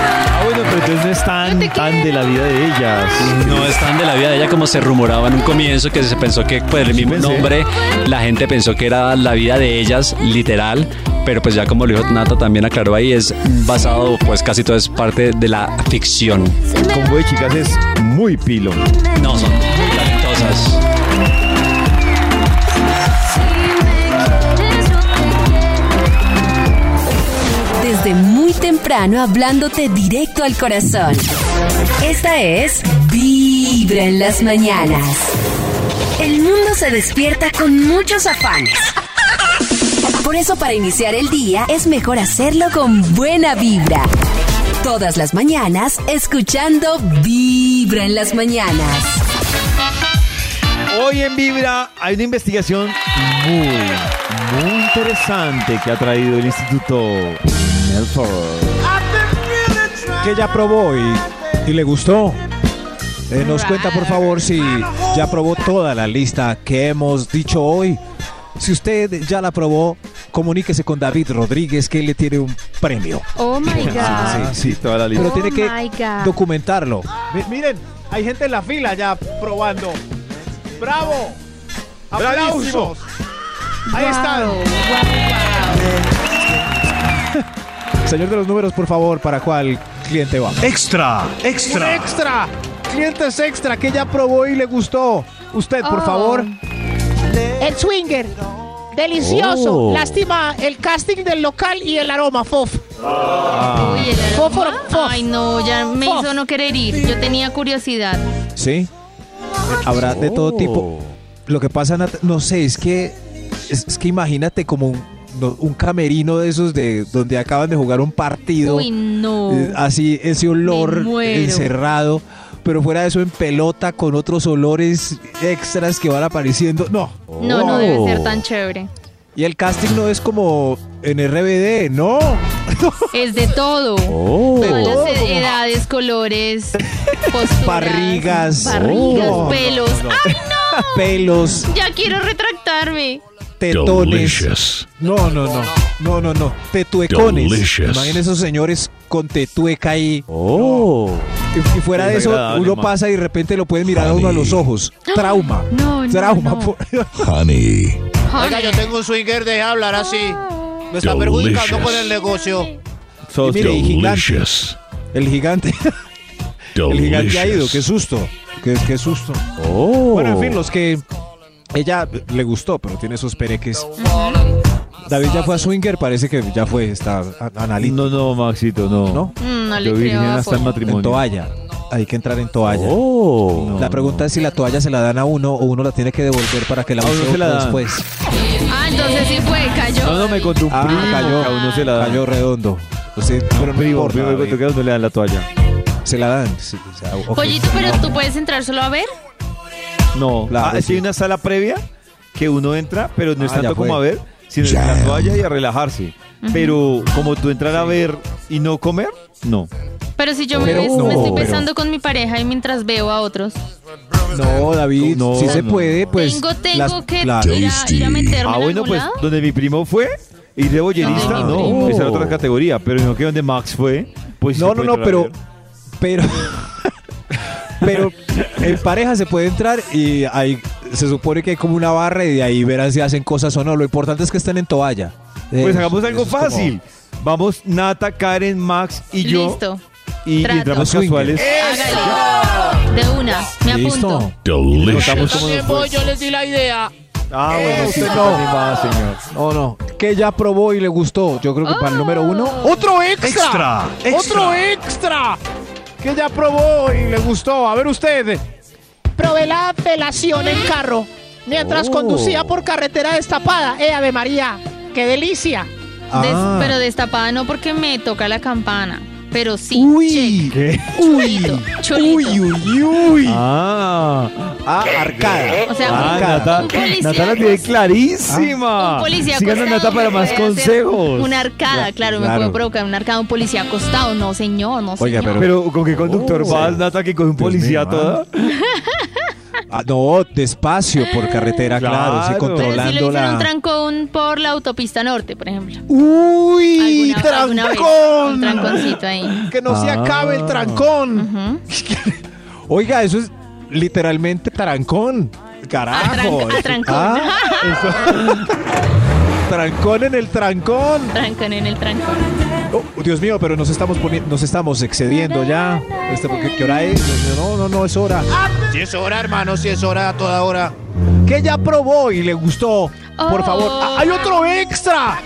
Ah, bueno, pero entonces no es tan, tan de la vida de ellas. No es tan de la vida de ella como se rumoraba en un comienzo, que se pensó que por el mismo nombre la gente pensó que era la vida de ellas, literal. Pero pues ya como lo dijo Nata también aclaró ahí, es basado, pues casi todo es parte de la ficción. El combo de chicas es muy pilo. No, son muy talentosas. Desde muy temprano hablándote directo al corazón. Esta es Vibra en las mañanas. El mundo se despierta con muchos afanes. Por eso para iniciar el día es mejor hacerlo con buena vibra. Todas las mañanas escuchando Vibra en las mañanas. Hoy en Vibra hay una investigación muy, muy interesante que ha traído el Instituto Melford. que ya probó y, y le gustó. Eh, nos cuenta por favor si ya probó toda la lista que hemos dicho hoy. Si usted ya la probó, comuníquese con David Rodríguez que él le tiene un premio. Oh my God. Ah, sí, toda la lista. Pero tiene Oh que documentarlo. Mi- miren, hay gente en la fila ya probando. ¡Bravo! Bravísimo. ¡Aplausos! Ahí están. Señor de los números, por favor, ¿para cuál cliente va? Extra, Un extra. Clientes extra que ya probó y le gustó. Usted, por Oh. favor. El swinger. Delicioso. Oh. Lástima el casting del local y el aroma, fof. Uy, el Fósforo, aroma. fof. Ay, no, ya me Fof. hizo no querer ir. Yo tenía curiosidad. Sí. Habrá de todo tipo. Lo que pasa, no sé, es que es, es que imagínate como un, no, un camerino de esos de donde acaban de jugar un partido. Uy, no. Eh, así ese olor encerrado, pero fuera de eso en pelota con otros olores extras que van apareciendo. No. No, no debe Oh. ser tan chévere. Y el casting no es como en RBD, no. Es de todo. Oh. Todas las edades, colores, posturas. Barrigas. Barrigas, Oh. pelos. ¡Ay, Pelos, no! Ya quiero retractarme. Tetones. Delicious. No, no, no. No, no, no. Tetuecones. Delicious. Imaginen esos señores con tetueca ahí. Oh. Y, y fuera de eso, uno man. pasa y de repente lo pueden mirar a uno a los ojos. Trauma. No, no, Trauma. no. Honey. Oiga, yo tengo un swinger, deje hablar así. Me está Delicious. perjudicando con el negocio. Y mire, y gigante. Delicious. El gigante. El gigante ha ido. Qué susto. Qué, qué susto. Oh. Bueno, en fin, los que ella le gustó, pero tiene esos pereques. David ya fue a Swinger, parece que ya fue, está a- analito. No, no, Maxito, no. ¿No? Mm, no le Yo creo virgen a hasta el Paul. En matrimonio. toalla. Hay que entrar en toalla. Oh. La pregunta es si la toalla se la dan a uno o uno la tiene que devolver para que la use se la otro dan. después. Ah, entonces sí fue, cayó. No, no, me contó un Ah, primo cayó. a uno se la da. Cayó redondo. O sea, pero no primo, importa, primo, me David. contó que a uno le dan la toalla. Se la dan. sí, o sea, ok. Pollito, pero tú puedes entrar solo a ver. No, Claro, ah, es que sí. hay una sala previa que uno entra, pero no es Ah, tanto ya como a ver, sino en la toalla y a relajarse. Pero como tú entrar a ver y no comer, no. Pero si yo me, Pero me no, estoy pero- besando con mi pareja y mientras veo a otros. No, David, No, si se no. pue, pues. tengo tengo las- que claro. ir, a, ir a meterme Ah, en bueno, algún pues lado. donde mi primo fue, ir de bollerista, no, esa era otra categoría, pero no que donde Max fue, pues No, no, puede no, pero. Pero. Pero en pareja se puede entrar y ahí se supone que hay como una barra y de ahí verán si hacen cosas o no. Lo importante es que estén en toalla. Pues Eh, hagamos algo eso es como- fácil. Vamos Nata, Karen, Max y yo. Listo. y, y entramos casuales. Hágale. De una, me apunto. Fue. voy, yo les di la idea. Ah, bueno, sí, no. animada, señor. No, no. Que ya probó y le gustó. Yo creo que para el número uno. ¡Otro extra! Extra, extra. ¡Otro extra! Que ya probó y le gustó. A ver usted. Probé la velación en carro mientras Oh. conducía por carretera destapada. ¡Eh, Ave María! ¡Qué delicia! Des- Ah. pero destapada no porque me toca la campana. Pero sí. Uy. Chulito. Uy, uy, uy. Ah, Ah, arcada. O sea, ah un- Nata, un policía Nata la tiene clarísima. Un policía Sigan a Nata para más consejos. Una arcada, claro, me claro. puede provocar una arcada un policía acostado. No, señor, no, Oiga, señor. Pero, ¿con qué conductor Oh. vas, Nata, que coge un Dios policía mío, toda? Ah, no, despacio por carretera, claro, sí, Claro. Pero si le controlando hicieron un la. trancón por la autopista norte, por ejemplo. ¡Uy! Alguna- alguna vez, ¡Trancón! Un tranconcito ahí. Que no se Ah. acabe el trancón. Ujú. Oiga, eso es literalmente trancón. Carajo. Atran- atrancón. Ah, eso- trancón en el trancón. Trancón en el trancón. Oh, Dios mío, pero nos estamos poniendo, nos estamos excediendo ya. Este, ¿qué, qué hora es? No, no, no, es hora. Si es hora, hermano, si es hora a toda hora. Que ya probó y le gustó. Por Oh. favor. Ah, ¡Hay otro extra!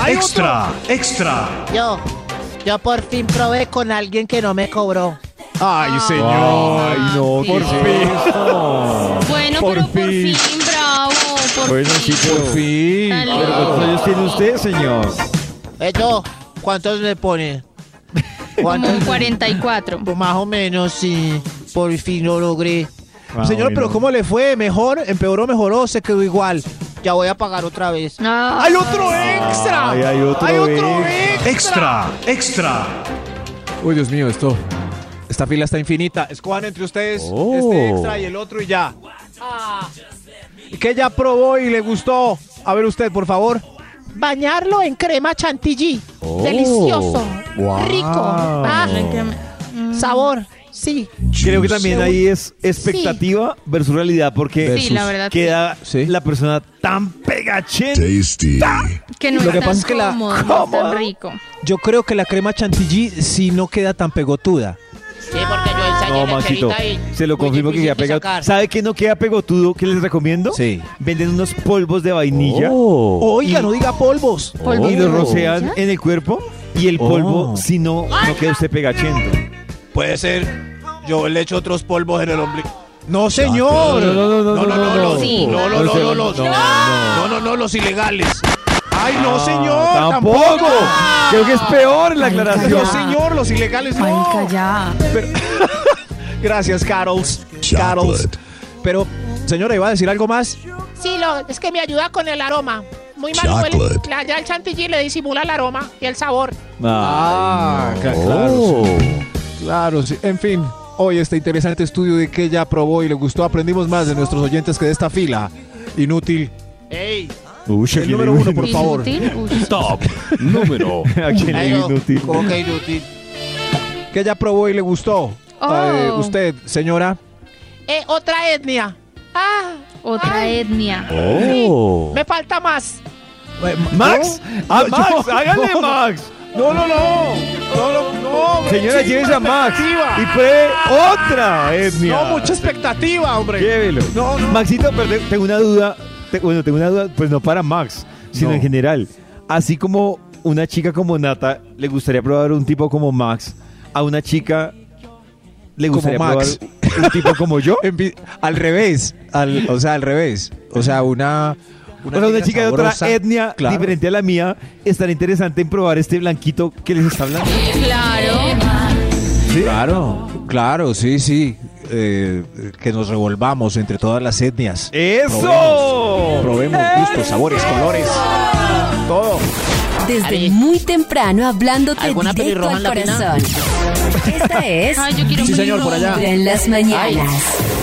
¡Hay Extra, extra. Yo, yo por fin probé con alguien que no me cobró. Ay, señor. Ay, no, sí. por fin. Bueno, Por pero por fin. fin, bravo. Por Bueno, fin. sí, por fin. Tan ¿Pero lindo. cuántos años tiene usted, señor? Eh, yo, ¿cuántos me pone? Como un 44. Pues más o menos, sí. Por fin lo logré. Ah, Señor, bueno. pero ¿cómo le fue? ¿Mejor? ¿Empeoró? ¿Mejoró? ¿Se quedó igual? Ya voy a pagar otra vez. Ah. ¡Hay otro extra! Ay, hay otro extra! Extra, extra. Uy, Dios mío, esto. Esta fila está infinita. Escojan entre ustedes Oh. este extra y el otro y ya. ¿Qué ya probó y le gustó? A ver usted, por favor. Bañarlo en crema chantilly. Oh. Delicioso. Wow. Rico. Ah, sabor. Sí. Creo que también ahí es expectativa versus realidad porque Sí, la verdad. queda Sí. la persona tan pegachenta. Que no Lo es que tan pasa es que la- cómodo, no es tan rico. Yo creo que la crema chantilly sí no queda tan pegotuda. Sí, porque yo No, Maxito, se lo confirmo que queda sacar. ¿Sabe que no queda pegotudo? ¿Qué les recomiendo? Sí. Venden unos polvos de vainilla Oiga, no diga polvos. ¿Polvo y los rocean en el cuerpo y el polvo, Oh. si no, no queda usted pegachento. Puede ser. Yo le echo otros polvos en el ombligo. No, señor. No, no, no, no, No, no, no, los- Sí. no, no, no, no, no, no. no, no, no, los ilegales. Ay, no, señor. Tampoco. Creo que es peor la Ay, aclaración. No, señor, los ilegales no. Marica, ya. Gracias, Carols. Carols. Pero, señora, ¿iba a decir algo más? Sí, lo, es que me ayuda con el aroma. Muy mal huele. La- Ya el chantilly le disimula el aroma y el sabor. Ah, claro. sí. Claro, sí. En fin, hoy este interesante estudio de que ya probó y le gustó. Aprendimos más de nuestros oyentes que de esta fila. Inútil. ¡Ey! Uy, El aquí número uno, por favor. Inútil. Top número ¿A quién le Ay, digo no. inútil? ¿Cómo que inútil? Que ya probó y le gustó. Oh. Eh, usted, señora. Eh, otra etnia. Ah, Otra etnia. Oh. me falta más. Max, ah, No, Max, yo- hágale no. Max. No, no, no. No, no, no. Señora, llévese a Max y pruebe otra etnia. No, mucha expectativa, hombre. Llévelo. No, no. Maxito, pero te- tengo una duda. bueno, tengo una duda, pues no para Max, sino No. en general. Así como una chica como Nata le gustaría probar un tipo como Max, a una chica le Como gustaría Max. probar un tipo como yo. Al revés. Al, o sea, al revés. O sea, una. O sea, una chica de otra etnia Claro. diferente a la mía estaría interesante en probar este blanquito que les está hablando. Claro. Claro, claro, sí, sí. Eh, que nos revolvamos entre todas las etnias. ¡Eso! Probemos gustos, sabores, colores. Todo. Desde muy temprano hablándote ¿Alguna directo al corazón. Esta es Ay, yo quiero Sí, señor, por allá. En las mañanas.